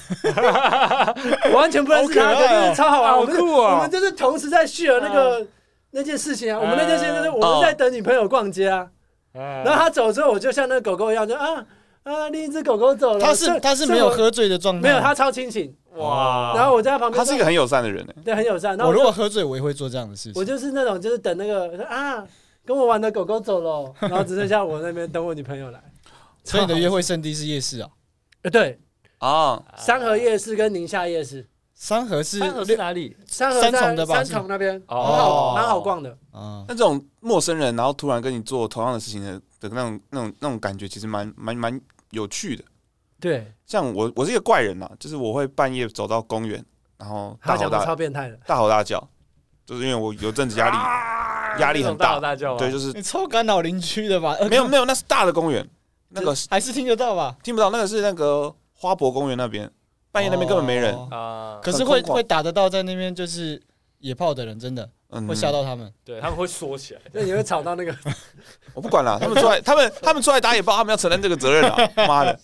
我完全不认识他，就是超好玩。我们我们就是同时在 share 那个那件事情啊。我们那件事情就是我们在等女朋友逛街啊。然后他走之后，我就像那个狗狗一样，就啊啊，另一只狗狗走了。他是他是没有喝醉的状态，没有，他超清醒。哇！然后我在他旁边，他是一个很友善的人，对，很友善。我如果喝醉，我也会做这样的事情。我就是那种，就是等那个啊，跟我玩的狗狗走了，然后只剩下我那边等我女朋友来。所以你的约会圣地是夜市啊？呃，对啊，三河夜市跟宁夏夜市。三河是三河是哪里？三重的吧三重那边，很好，蛮好逛的。啊，那这种陌生人，然后突然跟你做同样的事情的的那种、那种、那种感觉，其实蛮蛮蛮有趣的。对，像我，我是一个怪人呐，就是我会半夜走到公园，然后大吼大超变态的，大吼大叫，就是因为我有阵子压力，压力很大，大吼大叫对，就是你超干扰邻居的吧？没有没有，那是大的公园。那个还是听得到吧？听不到，那个是那个花博公园那边，半夜那边根本没人啊。可是会会打得到在那边就是野炮的人，真的会吓到他们。对，他们会缩起来，(laughs) 那你会吵到那个？(laughs) 我不管了，他们出来，(laughs) 他们他们出来打野炮，他们要承担这个责任啊！妈的！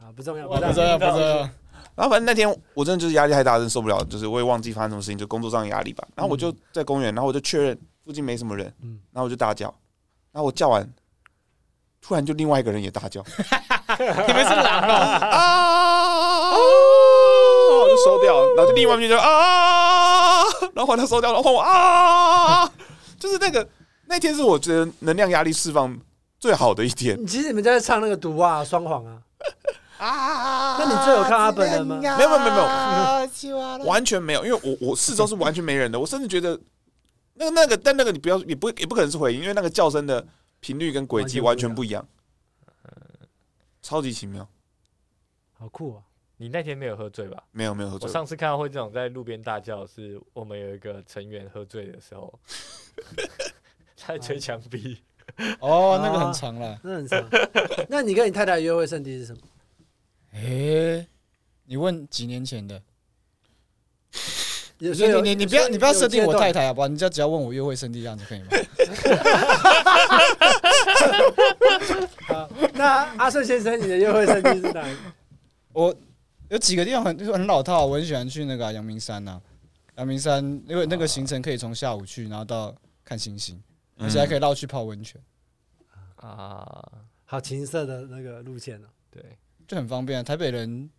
啊，不重要，不重要，不重要。然后反正那天我真的就是压力太大，真受不了，就是我也忘记发生什么事情，就工作上的压力吧。然后我就在公园，然后我就确认附近没什么人，然后我就大叫，然后我叫完。突然就另外一个人也大叫，(laughs) 你们是狼哦啊！我就收掉，然后就另外一边就啊，然后把它收掉，然后我啊，就是那个那天是我觉得能量压力释放最好的一天。其实你们在唱那个毒啊双簧啊啊！那你最有看他本人吗没有没有没有没有完全没有，因为我我四周是完全没人的，我甚至觉得那个那个，但那个你不要也不也不可能是回音，因为那个叫声的频率跟轨迹完全不一样，超级奇妙。好酷啊！你那天没有喝醉吧？没有没有喝醉。我上次看到会这种在路边大叫，是我们有一个成员喝醉的时候，(laughs) 在吹墙壁。哦，那个很长了，(laughs) 那很长。那你跟你太太约会圣地是什么？哎，你问几年前的？你你你你不要你不要设定我太太好不好？你只要只要问我约会圣地这样子可以吗？好，(laughs) 那阿顺先生，你的约会圣地是哪里？我有几个地方很很老套，我很喜欢去那个阳明山呐。阳明山因为那个行程可以从下午去，然后到看星星，而且还可以绕去泡温泉啊，好情色的那个路线哦。对，就很方便。台北人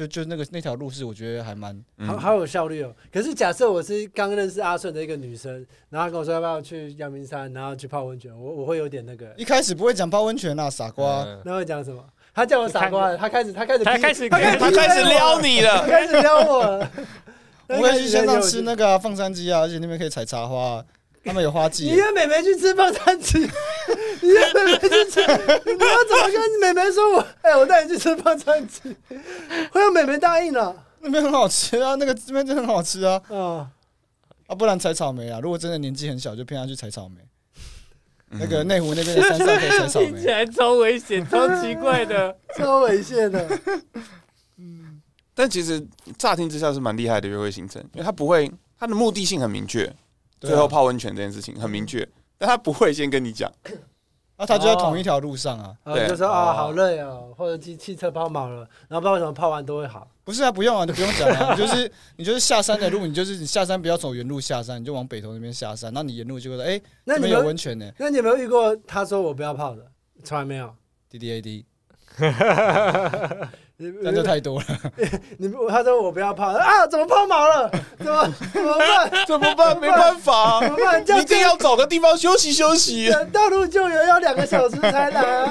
就就那个那条路是我觉得还蛮好好有效率哦。可是假设我是刚认识阿顺的一个女生，然后他跟我说要不要去阳明山，然后去泡温泉，我我会有点那个。一开始不会讲泡温泉啊，傻瓜。那会讲什么？他叫我傻瓜，他开始，他开始，他开始，他开始撩你了，开始撩我了。(laughs) 我会去山上吃那个放山鸡啊，而且那边可以采茶花，(laughs) 他们有花季。你约妹妹去吃放山鸡，(laughs) 你约妹妹去吃，你要怎么跟妹妹说？我哎，我带你去吃放山鸡，会有妹妹答应了。那边很好吃啊，那个这边真的很好吃啊。嗯，啊，不然采草莓啊。如果真的年纪很小，就骗他去采草莓。那个内湖那边的山上可以采草莓，(laughs) 听起来超危险、超奇怪的、超危险的。嗯，但其实乍听之下是蛮厉害的约会行程，因为他不会，他的目的性很明确，最后泡温泉这件事情很明确，但他不会先跟你讲，(coughs) 啊，他就在同一条路上啊，对，就说啊，好累哦，或者汽汽车抛锚了，然后不知道为什么泡完都会好。不是啊，不用啊，你不用讲啊，(laughs) 你就是你就是下山的路，你就是你下山不要走原路下山，你就往北头那边下山，那你沿路就会说，哎，那边有温泉呢。那你有没有遇过他说我不要泡的？从来没有。D D A D。(laughs) 那就太多了。(laughs) 你他说我不要泡啊，怎么抛锚了？怎么怎么办？怎么办？没办法，怎么办？一定要找个地方休息休息。道路救援要两个小时才来。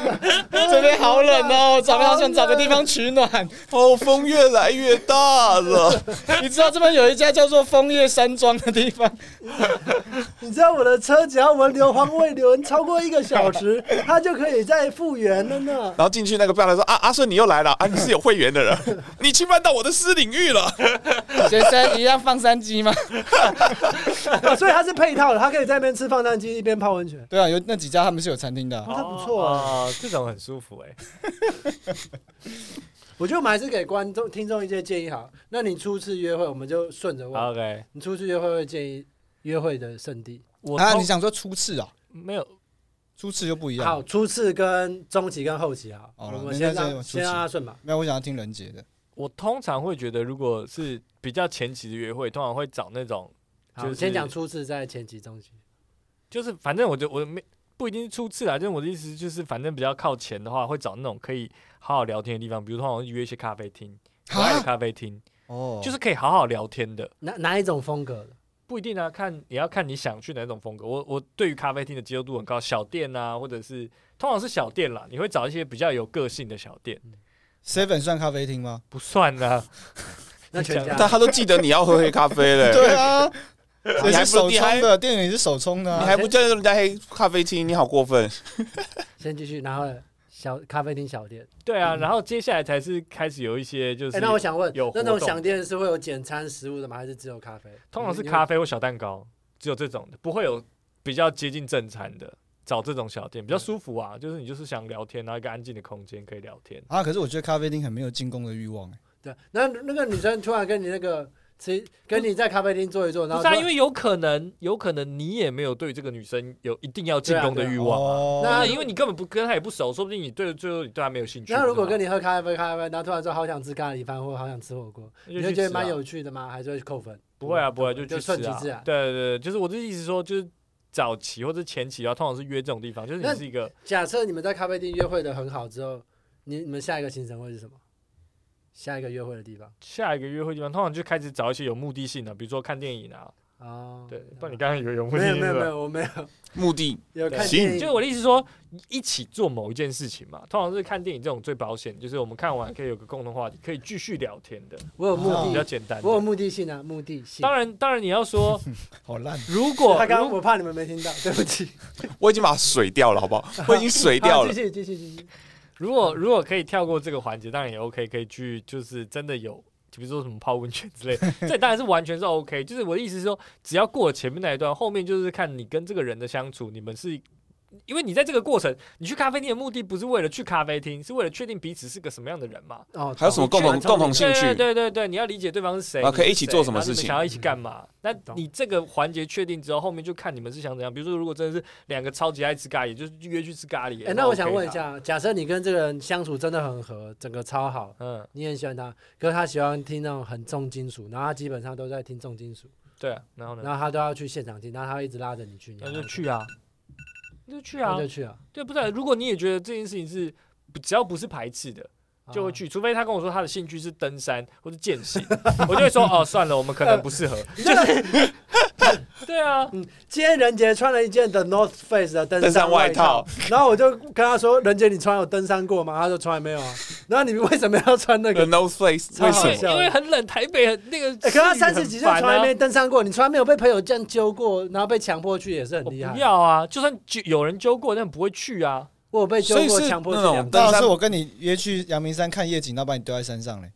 (laughs) 这边好冷哦，咱们好想找个地方取暖。哦，风越来越大了。(laughs) 你知道这边有一家叫做枫叶山庄的地方？你知道我的车只要闻硫磺味闻超过一个小时，它就可以再复原了呢。然后进去那个不要来说啊，阿顺你又来了啊，你是有。会员的人，(laughs) 你侵犯到我的私领域了。先生，一样放山鸡吗？所以它是配套的，他可以在那边吃放山鸡，一边泡温泉。对啊，有那几家他们是有餐厅的，那不错啊，这种很舒服哎。(laughs) 我觉得我们还是给观众、听众一些建议好。那你初次约会，我们就顺着问。OK，你初次约会会建议约会的圣地？我啊，你想说初次啊？没有。初次就不一样。好，初次跟中期跟后期啊，我们先让先让他顺吧。没有，我想要听人杰的。我通常会觉得，如果是比较前期的约会，通常会找那种，就是先讲初次，再前期、中期。就是反正我就我没不一定是初次啦，就是我的意思就是，反正比较靠前的话，会找那种可以好好聊天的地方，比如通常约一些咖啡厅，可爱的咖啡厅哦，就是可以好好聊天的。哪哪一种风格的？不一定啊，看也要看你想去哪种风格。我我对于咖啡厅的接受度很高，小店啊，或者是通常是小店啦，你会找一些比较有个性的小店。Seven 算咖啡厅吗？不算啊。(laughs) 那全家，但他都记得你要喝黑咖啡嘞。(laughs) 对啊，(laughs) 你是手冲的，店里是手冲的，你还不叫人家黑咖啡厅，你好过分。先继续，然后。小咖啡厅小店，对啊，然后接下来才是开始有一些就是。哎，那我想问，有那种小店是会有简餐食物的吗？还是只有咖啡？通常是咖啡或小蛋糕，只有这种的，不会有比较接近正餐的。找这种小店比较舒服啊，就是你就是想聊天，然后一个安静的空间可以聊天啊。可是我觉得咖啡厅很没有进攻的欲望。对，那那个女生突然跟你那个。其实跟你在咖啡厅坐一坐，然后不是啊，因为有可能，有可能你也没有对这个女生有一定要进攻的欲望啊。那因为你根本不跟她也不熟，说不定你对最后你对她没有兴趣。那如果跟你喝咖啡，咖啡，然后突然说好想吃咖喱饭，或者好想吃火锅，你会觉得蛮有趣的吗？还是会扣分？不会啊，不会，就就顺其自然。对对对，就是我的意思说，就是早期或者前期啊，通常是约这种地方，就是你是一个。假设你们在咖啡厅约会的很好之后，你你们下一个行程会是什么？下一个约会的地方，下一个约会地方通常就开始找一些有目的性的，比如说看电影啊，哦，对，不然你刚刚以为有目的没有性是吧没有没有，我没有目的有看行电影，就是我的意思说，一起做某一件事情嘛，通常是看电影这种最保险，就是我们看完可以有个共同话题，可以继续聊天的，我有目的比较，简单。我有目的性啊，目的性。当然，当然你要说，(laughs) 好烂。如果他刚刚我怕你们没听到，对不起。(laughs) 我已经把它水掉了，好不好？我已经水掉了继。续继续继续。如果如果可以跳过这个环节，当然也 OK，可以去就是真的有，比如说什么泡温泉之类，(laughs) 这当然是完全是 OK。就是我的意思是说，只要过了前面那一段，后面就是看你跟这个人的相处，你们是。因为你在这个过程，你去咖啡厅的目的不是为了去咖啡厅，是为了确定彼此是个什么样的人嘛？哦，还有什么共同共同兴趣对对对对，你要理解对方是谁，啊可以一起做什么事情想要一起干嘛？那你这个环节确定之后，后面就看你们是想怎样。比如说，如果真的是两个超级爱吃咖喱，就是约去吃咖喱。哎，那我想，问一下，假设你跟这个人相处真的很合，整个超好，嗯，你很喜欢他，可是他喜欢听那种很重金属，然后他基本上都在听重金属，对啊，然后呢？然后他都要去现场听，然后他会一直拉着你去，你那就去啊，那就去啊，就去啊，对，不是？如果你也觉得这件事情是只要不是排斥的，就会啊。去，除非他跟我说他的兴趣是登山或者健行，(laughs) 我就会说哦，算了，我们可能不适合。(laughs) 就是，对啊，嗯今天任杰穿了一件 The North Face 的登登山外外套套，(laughs) 然后我就跟他说：“任杰，你穿有登山过吗？”他说：“从来没有啊。”然后你为什么要穿那 The 个？North Face 为什么？因为很冷，台北很那个，哎，可是他三十几岁从来没登山过，你从来没有被朋友这样揪过，然后被强迫去也是很我厉害。不要啊，就算揪有人揪过，但不会去啊。我有被揪过，所以是强迫去那种两次，登山当然是我跟你约去阳明山看夜景，然后把你丢在山上嘞。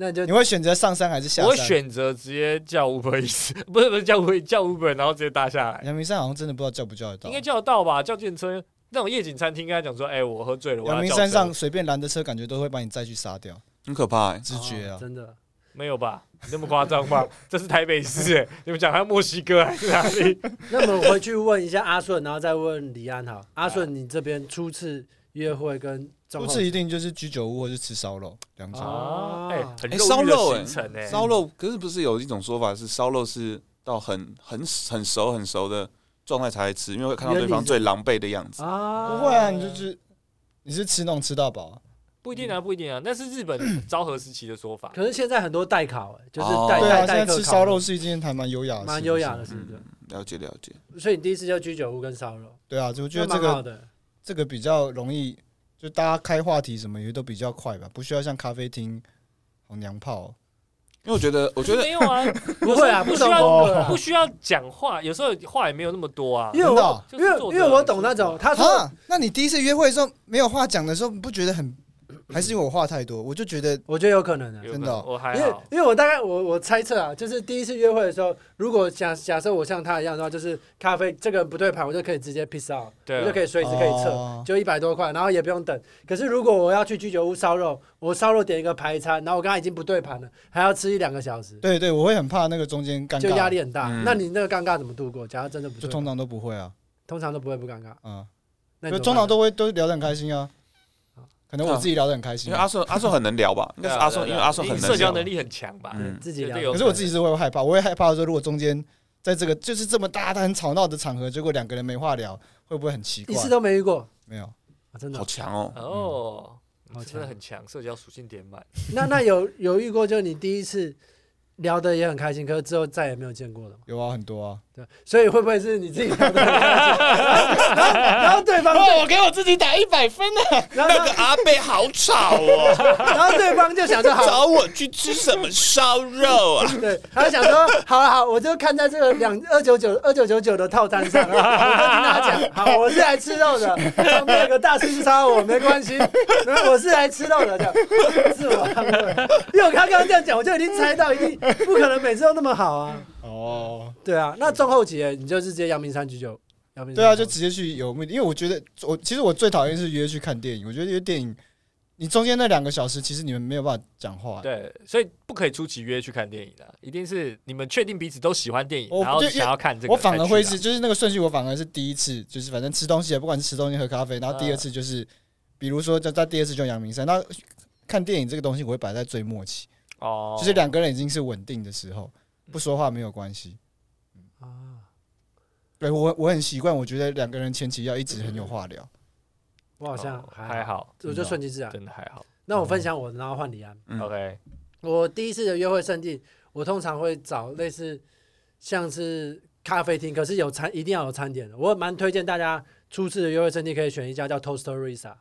那你就你会选择上山还是下山我会？选择直接叫 Uber 一次，不是不是叫 Uber 叫 Uber，然后直接搭下来，阳明山好像真的不知道叫不叫得到。应该叫得到吧？叫电车那种夜景餐厅，跟他讲说，哎，我喝醉了，阳明山上随便拦的车，感觉都会把你载去杀掉，很可怕哎。直觉啊。哦真的。没有吧？那么夸张吧？(laughs) 这是台北市哎，你们讲还有墨西哥还是哪里？(laughs) 那么我回去问一下阿顺，然后再问李安好。阿顺，你这边初次约会跟中后初次一定就是居酒屋或是吃烧肉两种。哦哎，烧肉哎烧肉，可是不是有一种说法是烧肉是到很很很熟很熟的状态才会吃，因为会看到对方最狼狈的样子。啊，不会啊，你就是你是吃那种吃到饱啊，不一定啊，不一定啊，那是日本昭和时期的说法。可是现在很多代烤，哎就是哦代对啊，代代客现在吃烧肉是一件还蛮优雅的事，蛮优雅的事，嗯对。了解了解。所以你第一次叫居酒屋跟烧肉，对啊，就我觉得这个蛮好的。这个比较容易，就大家开话题什么也都比较快吧，不需要像咖啡厅好娘炮哦。因为我觉得，(laughs) 我觉得没有啊，(laughs) 不会啊，不需要不需要讲话，有时候话也没有那么多啊。因为我因为因为我懂那种，他说啊，那你第一次约会的时候没有话讲的时候，你不觉得很？还是因为我话太多？我就觉得我觉得有可能的，真的哦因为我还好。因为我大概我我猜测啊，就是第一次约会的时候，如果假假设我像他一样的话，就是咖啡这个不对盘，我就可以直接 piss out，我就可以随时可以撤，哦就一百多块，然后也不用等。可是如果我要去居酒屋烧肉，我烧肉点一个排餐，然后我刚刚已经不对盘了，还要吃一两个小时，对对，我会很怕那个中间尴尬，就压力很大。嗯那你那个尴尬怎么度过？假如真的不就通常都不会啊，通常都不会不尴尬，嗯，那通常都会都聊得很开心啊。可能我自己聊得很开心 (laughs) 啊，因为阿顺阿顺很能聊吧，应该是阿顺，因为阿顺很能。社交能力很强吧？嗯自己聊可是我自己是会害怕，我会害怕说，如果中间在这个就是这么大的很吵闹的场合，结果两个人没话聊，会不会很奇怪一？次都没遇过，没有，啊真的好。强哦！哦，真的很强，社交属性点满。那那有有遇过，就是你第一次聊得也很开心，可是之后再也没有见过的吗？有啊，很多啊。对，所以会不会是你自己然后然后对方就我给我自己打一百分啊！然后那个阿贝好吵哦，(laughs) 然后对方就想说好，找我去吃什么烧肉啊？(laughs) 对，他就想说好了好，我就看在这个两二九九二九九九的套餐上，我就听他讲，(laughs) 好，我是来吃肉的，旁边有个大师烧我没关系，我是来吃肉的，这样自我安慰，因为我他刚刚这样讲，我就已经猜到一定 (laughs) 不可能每次都那么好啊，哦，对啊，那中后期你就是直接阳明山居酒，阳明山对啊，就直接去有目的，因为我觉得我其实我最讨厌是约去看电影，我觉得约电影，你中间那两个小时，其实你们没有办法讲话。对，所以不可以出期约去看电影的，一定是你们确定彼此都喜欢电影，然后就想要看这个我。反而会是，就是那个顺序，我反而是第一次，就是反正吃东西，不管是吃东西喝咖啡，然后第二次就是，比如说在在第二次就阳明山，那看电影这个东西我会摆在最末期，哦，就是两个人已经是稳定的时候，不说话没有关系。啊，对我我很习惯，我觉得两个人前期要一直很有话聊。我好像哦还，好，我就顺其自然。真的还好。那我分享我的，然后换李安。嗯 OK，我第一次的约会圣地，我通常会找类似像是咖啡厅，可是有餐一定要有餐点的。我蛮推荐大家初次的约会圣地可以选一家叫 Toasterisa，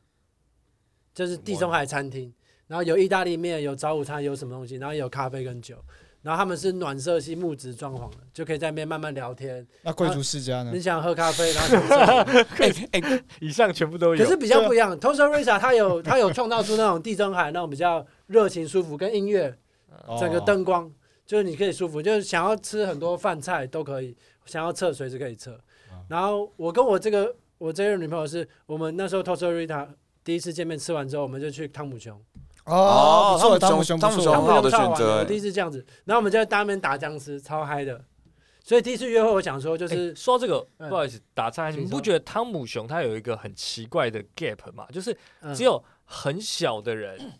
就是地中海餐厅，然后有意大利面，有早午餐，有什么东西，然后有咖啡跟酒。然后他们是暖色系木质装潢的，就可以在那边慢慢聊天。那贵族世家呢？你想喝咖啡，然后哎哎，(laughs) 以上全部都有。可是比较不一样，Tostoriza 它有它有创造出那种地中海那种比较热情舒服跟音乐，整个灯光就是你可以舒服，就是想要吃很多饭菜都可以，想要撤随时可以撤。然后我跟我这个我这个女朋友是我们那时候 Tostoriza 第一次见面吃完之后，我们就去汤姆熊。哦，汤姆熊，汤姆熊很好的选择。第一次这样子，然后我们就在大面打僵尸，超嗨的。所以第一次约会，我想说就是说这个，不好意思，打岔，你不觉得汤姆熊它有一个很奇怪的 gap 吗？就是只有很小的人，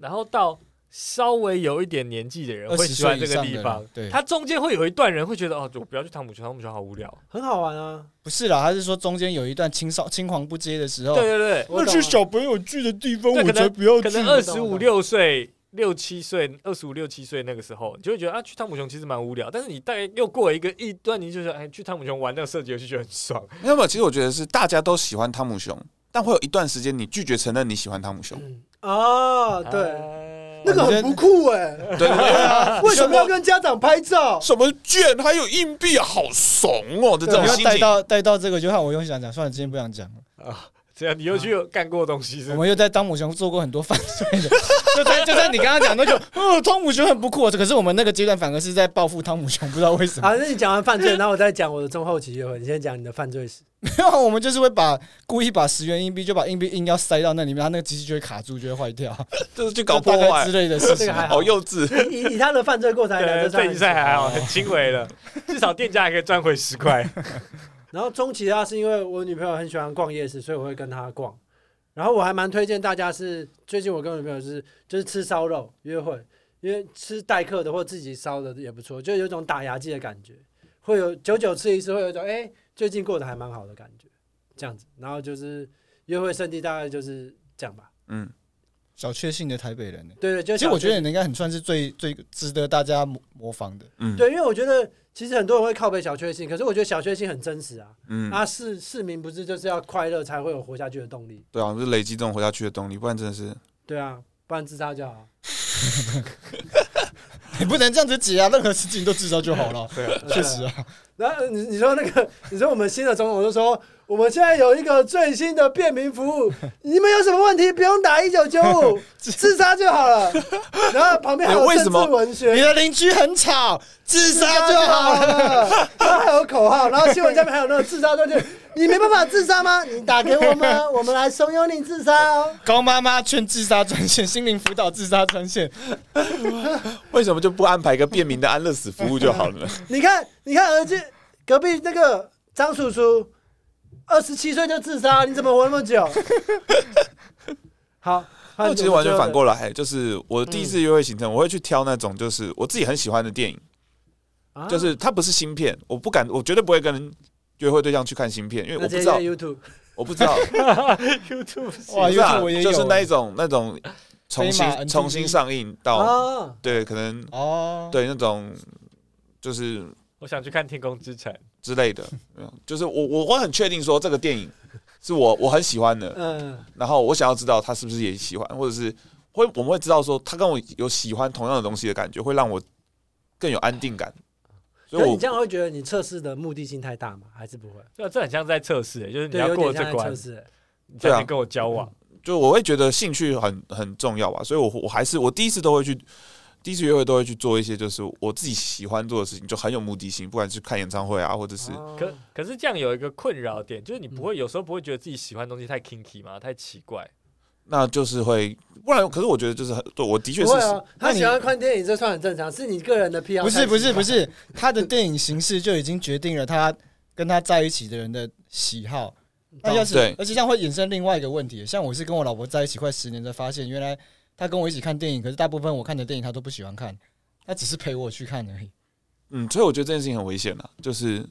然后到。稍微有一点年纪的人会喜欢这个地方，对，他中间会有一段人会觉得哦，我不要去汤姆熊，汤姆熊好无聊，很好玩啊。不是啦，他是说中间有一段青少青黄不接的时候，对对对，那是小朋友聚的地方，我才不要去。可能二十五六岁、六七岁、二十五六七岁那个时候，你就会觉得啊，去汤姆熊其实蛮无聊。但是你大概又过了一个一段，你就觉得哎，去汤姆熊玩那个射击游戏就很爽。那么其实我觉得是大家都喜欢汤姆熊，但会有一段时间你拒绝承认你喜欢汤姆熊。哦，对。那个很不酷哎，对啊，为什么要跟家长拍照？什么券还有硬币，好怂哦！这种心情带到带到这个，就看我用想讲，算了，今天不想讲了啊。这样你又去干过东西是？我们又在汤姆熊做过很多犯罪的，就在就在你刚刚讲那个，哦，汤姆熊很不酷，可是我们那个阶段反而是在报复汤姆熊，不知道为什么。好，那你讲完犯罪，然后我再讲我的中后期约会。你先讲你的犯罪史。(laughs) 没有，我们就是会把故意把十元硬币就把硬币硬要塞到那里面，他那个机器就会卡住，就会坏掉，(laughs) 就是去搞破坏之类的事情。好幼稚。以以他的犯罪过程来讲，(laughs) 这比赛还好，很轻微的，至少店家还可以赚回十块。然后中期的话，是因为我女朋友很喜欢逛夜市，所以我会跟她逛。然后我还蛮推荐大家是，最近我跟我女朋友是就是吃烧肉约会，因为吃代客的或自己烧的也不错，就有种打牙祭的感觉，会有久久吃一次，会有一种哎。最近过得还蛮好的感觉，这样子，然后就是约会圣地大概就是这样吧。嗯，小确幸的台北人呢，对对，就其实我觉得你应该很算是最最值得大家模模仿的。嗯，对，因为我觉得其实很多人会靠北小确幸，可是我觉得小确幸很真实啊。嗯，啊，市市民不是就是要快乐才会有活下去的动力？对啊，就是累积这种活下去的动力，不然真的是。对啊，不然自杀就好。(laughs) 你不能这样子挤啊！任何事情都自杀就好了。(laughs) 对啊，确实啊。然后你你说那个，你说我们新的总统就说，我们现在有一个最新的便民服务，(laughs) 你们有什么问题不用打一九九五，(laughs) 自杀就好了。然后旁边还有政治文学，你的邻居很吵，自杀就好了。然后还有口号，然后新闻下面还有那个自杀专线，你没办法自杀吗？你打给我们，(laughs) 我们来怂恿你自杀哦。高妈妈劝自杀专线，心灵辅导自杀专线，为什么就不安排一个便民的安乐死服务就好了呢？你看，你看，儿子。隔壁那个张叔叔，二十七岁就自杀，你怎么活那么久？(laughs) 好，那其实完全反过来，就是我第一次约会行程，我会去挑那种就是我自己很喜欢的电影，就是它不是芯片，我不敢，我绝对不会跟约会对象去看芯片，因为我不知道 YouTube，我不知道。YouTube，(laughs) 哇，YouTube 就是那一种那种重新重新上映到，对，可能哦，对那种就是。我想去看《天空之城》之类的，就是我我我很确定说这个电影是我我很喜欢的，嗯，然后我想要知道他是不是也喜欢，或者是会我们会知道说他跟我有喜欢同样的东西的感觉，会让我更有安定感。所以你这样会觉得你测试的目的性太大吗？还是不会？这这很像在测试，就是你要过这关，你才能跟我交往。就我会觉得兴趣很很重要吧，所以我我还是我第一次都会去。第一次约会都会去做一些就是我自己喜欢做的事情，就很有目的性，不管是看演唱会啊，或者是。可可是这样有一个困扰点，就是你不会有时候不会觉得自己喜欢的东西太 kinky 吗？太奇怪。那就是会，不然可是我觉得就是很，对，我的确是。啊、他喜欢看电影，这算很正常，是你个人的癖好。不是不是不是，他的电影形式就已经决定了他跟他在一起的人的喜好。那要是，而且这样会衍生另外一个问题，像我是跟我老婆在一起快十年才发现，原来。他跟我一起看电影，可是大部分我看的电影他都不喜欢看，他只是陪我去看而已。嗯，所以我觉得这件事情很危险啊，就是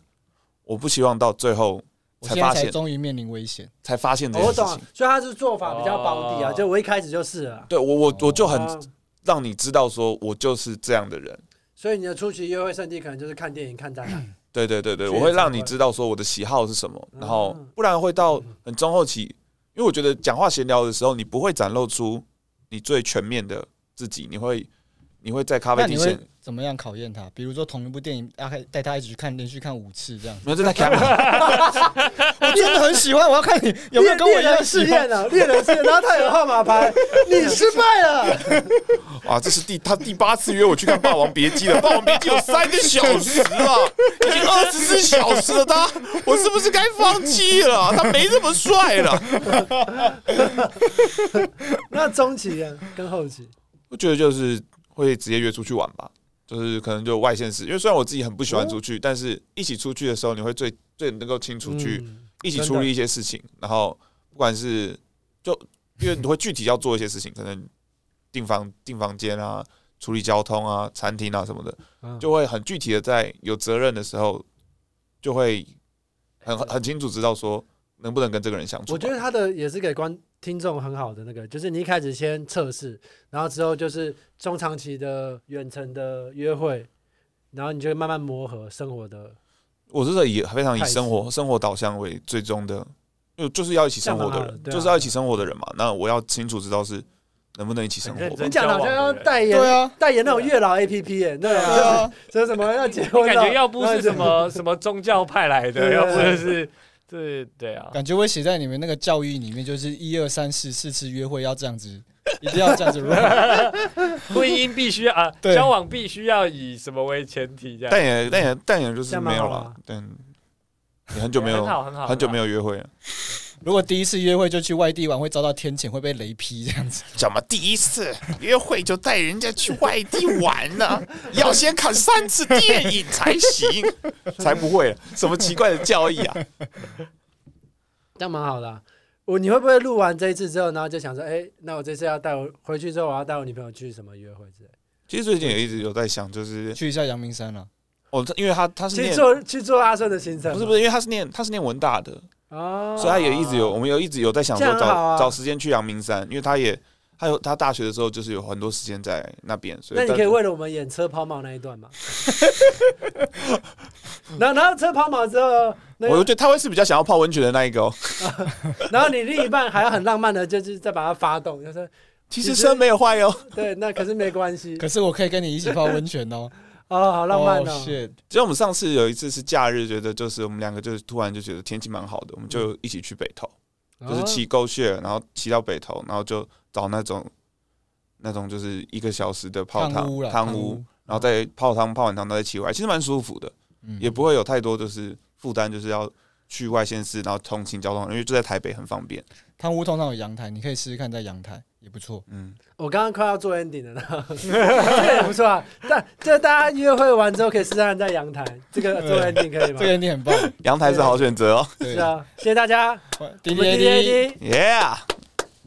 我不希望到最后才发现，终于面临危险，才发现这件事情。我懂，所以他是做法比较保底啊，就我一开始就是了。对我，我我就很让你知道，说我就是这样的人。所以你的初期约会圣地可能就是看电影、看展览。对对对对，我会让你知道说我的喜好是什么，嗯然后不然会到很中后期，因为我觉得讲话闲聊的时候，你不会展露出你最全面的自己，你会你会在咖啡厅怎么样考验他？比如说同一部电影，大概带他一起去看，连续看五次这样。没有就在看，(laughs) 我真的很喜欢，我要看你有没有跟我一样。试验了，猎人试验，然后他有号码牌，(laughs) 你失败了。(laughs) 啊，这是第他第八次约我去看《霸王别姬》了，《霸王别姬》有三个小时了，已经二十四小时了，他我是不是该放弃了？他没这么帅了。那中期啊，跟后期，我觉得就是会直接约出去玩吧，就是可能就外县市，因为虽然我自己很不喜欢出去，但是一起出去的时候，你会最最能够清楚去嗯一起处理一些事情，然后不管是就因为你会具体要做一些事情，可能订房订房间啊，处理交通啊，餐厅啊什么的，嗯就会很具体的在有责任的时候，就会很很清楚知道说能不能跟这个人相处。我觉得他的也是给观听众很好的那个，就是你一开始先测试，然后之后就是中长期的远程的约会，然后你就慢慢磨合生活的。我是以非常以生活生活导向为最终的，就就是要一起生活的人，就是要一起生活的人嘛。那我要清楚知道是能不能一起生活你讲的好像要代言，对啊，代言那种月老 A P P 耶，对对啊，啊，这什么要结婚感觉要不是什么什么宗教派来的，要不就是对对啊，感觉会写在你们那个教育里面，就是一二三四四次约会要这样子，一定要这样子。(laughs) 婚姻必须啊，(laughs) 对交往必须要以什么为前提这样。但也但也但也就是这样蛮没有了好啊，但也很久没有 (laughs) 很好很好很久没有。有约会了。如果第一次约会就去外地玩，会遭到天谴，会被雷劈这样子。怎么第一次约会就带人家去外地玩呢？(laughs) 要先看三次电影才行，才不会什么奇怪的教义啊！这样蛮好的啊、我你会不会录完这一次之后，然后就想说，哎，那我这次要带我回去之后，我要带我女朋友去什么约会之类？其实最近也一直有在想，就是去一下阳明山啊，哦，因为他他是去念做去做阿顺的行程？不是不是，因为他是念他是念文大的，哦，所以他也一直有我们有一直有在想说找找时间去阳明山，因为他也他有他大学的时候就是有很多时间在那边，所以那你可以为了我们演车抛锚那一段吗？(laughs) 然后然后车抛锚之后，那个我觉得他会是比较想要泡温泉的那一个哦。(laughs) 然后你另一半还要很浪漫的，就是再把它发动，就是其实车没有坏哦。对，那可是没关系可是我可以跟你一起泡温泉哦。哦，好浪漫哦。Oh, 其实我们上次有一次是假日，觉得就是我们两个就是突然就觉得天气蛮好的，我们就一起去北投，就是骑沟穴然后骑到北投，然后就找那种那种就是一个小时的泡汤汤屋啦，汤屋，然后再泡汤，泡完汤再骑回来，其实蛮舒服的，嗯。也不会有太多就是负担，就是要去外县市，然后通勤交通，因为就在台北很方便。汤屋通常有阳台，你可以试试看在阳台也不错。嗯，我刚刚快要做 ending 了，(laughs) 这也不错啊。但这大家约会完之后可以试试看在阳台，这个做 ending 可以吗？这个你很棒，阳台是好选择哦。是，啊，谢谢大家，滴我们滴滴。DDAD，Yeah。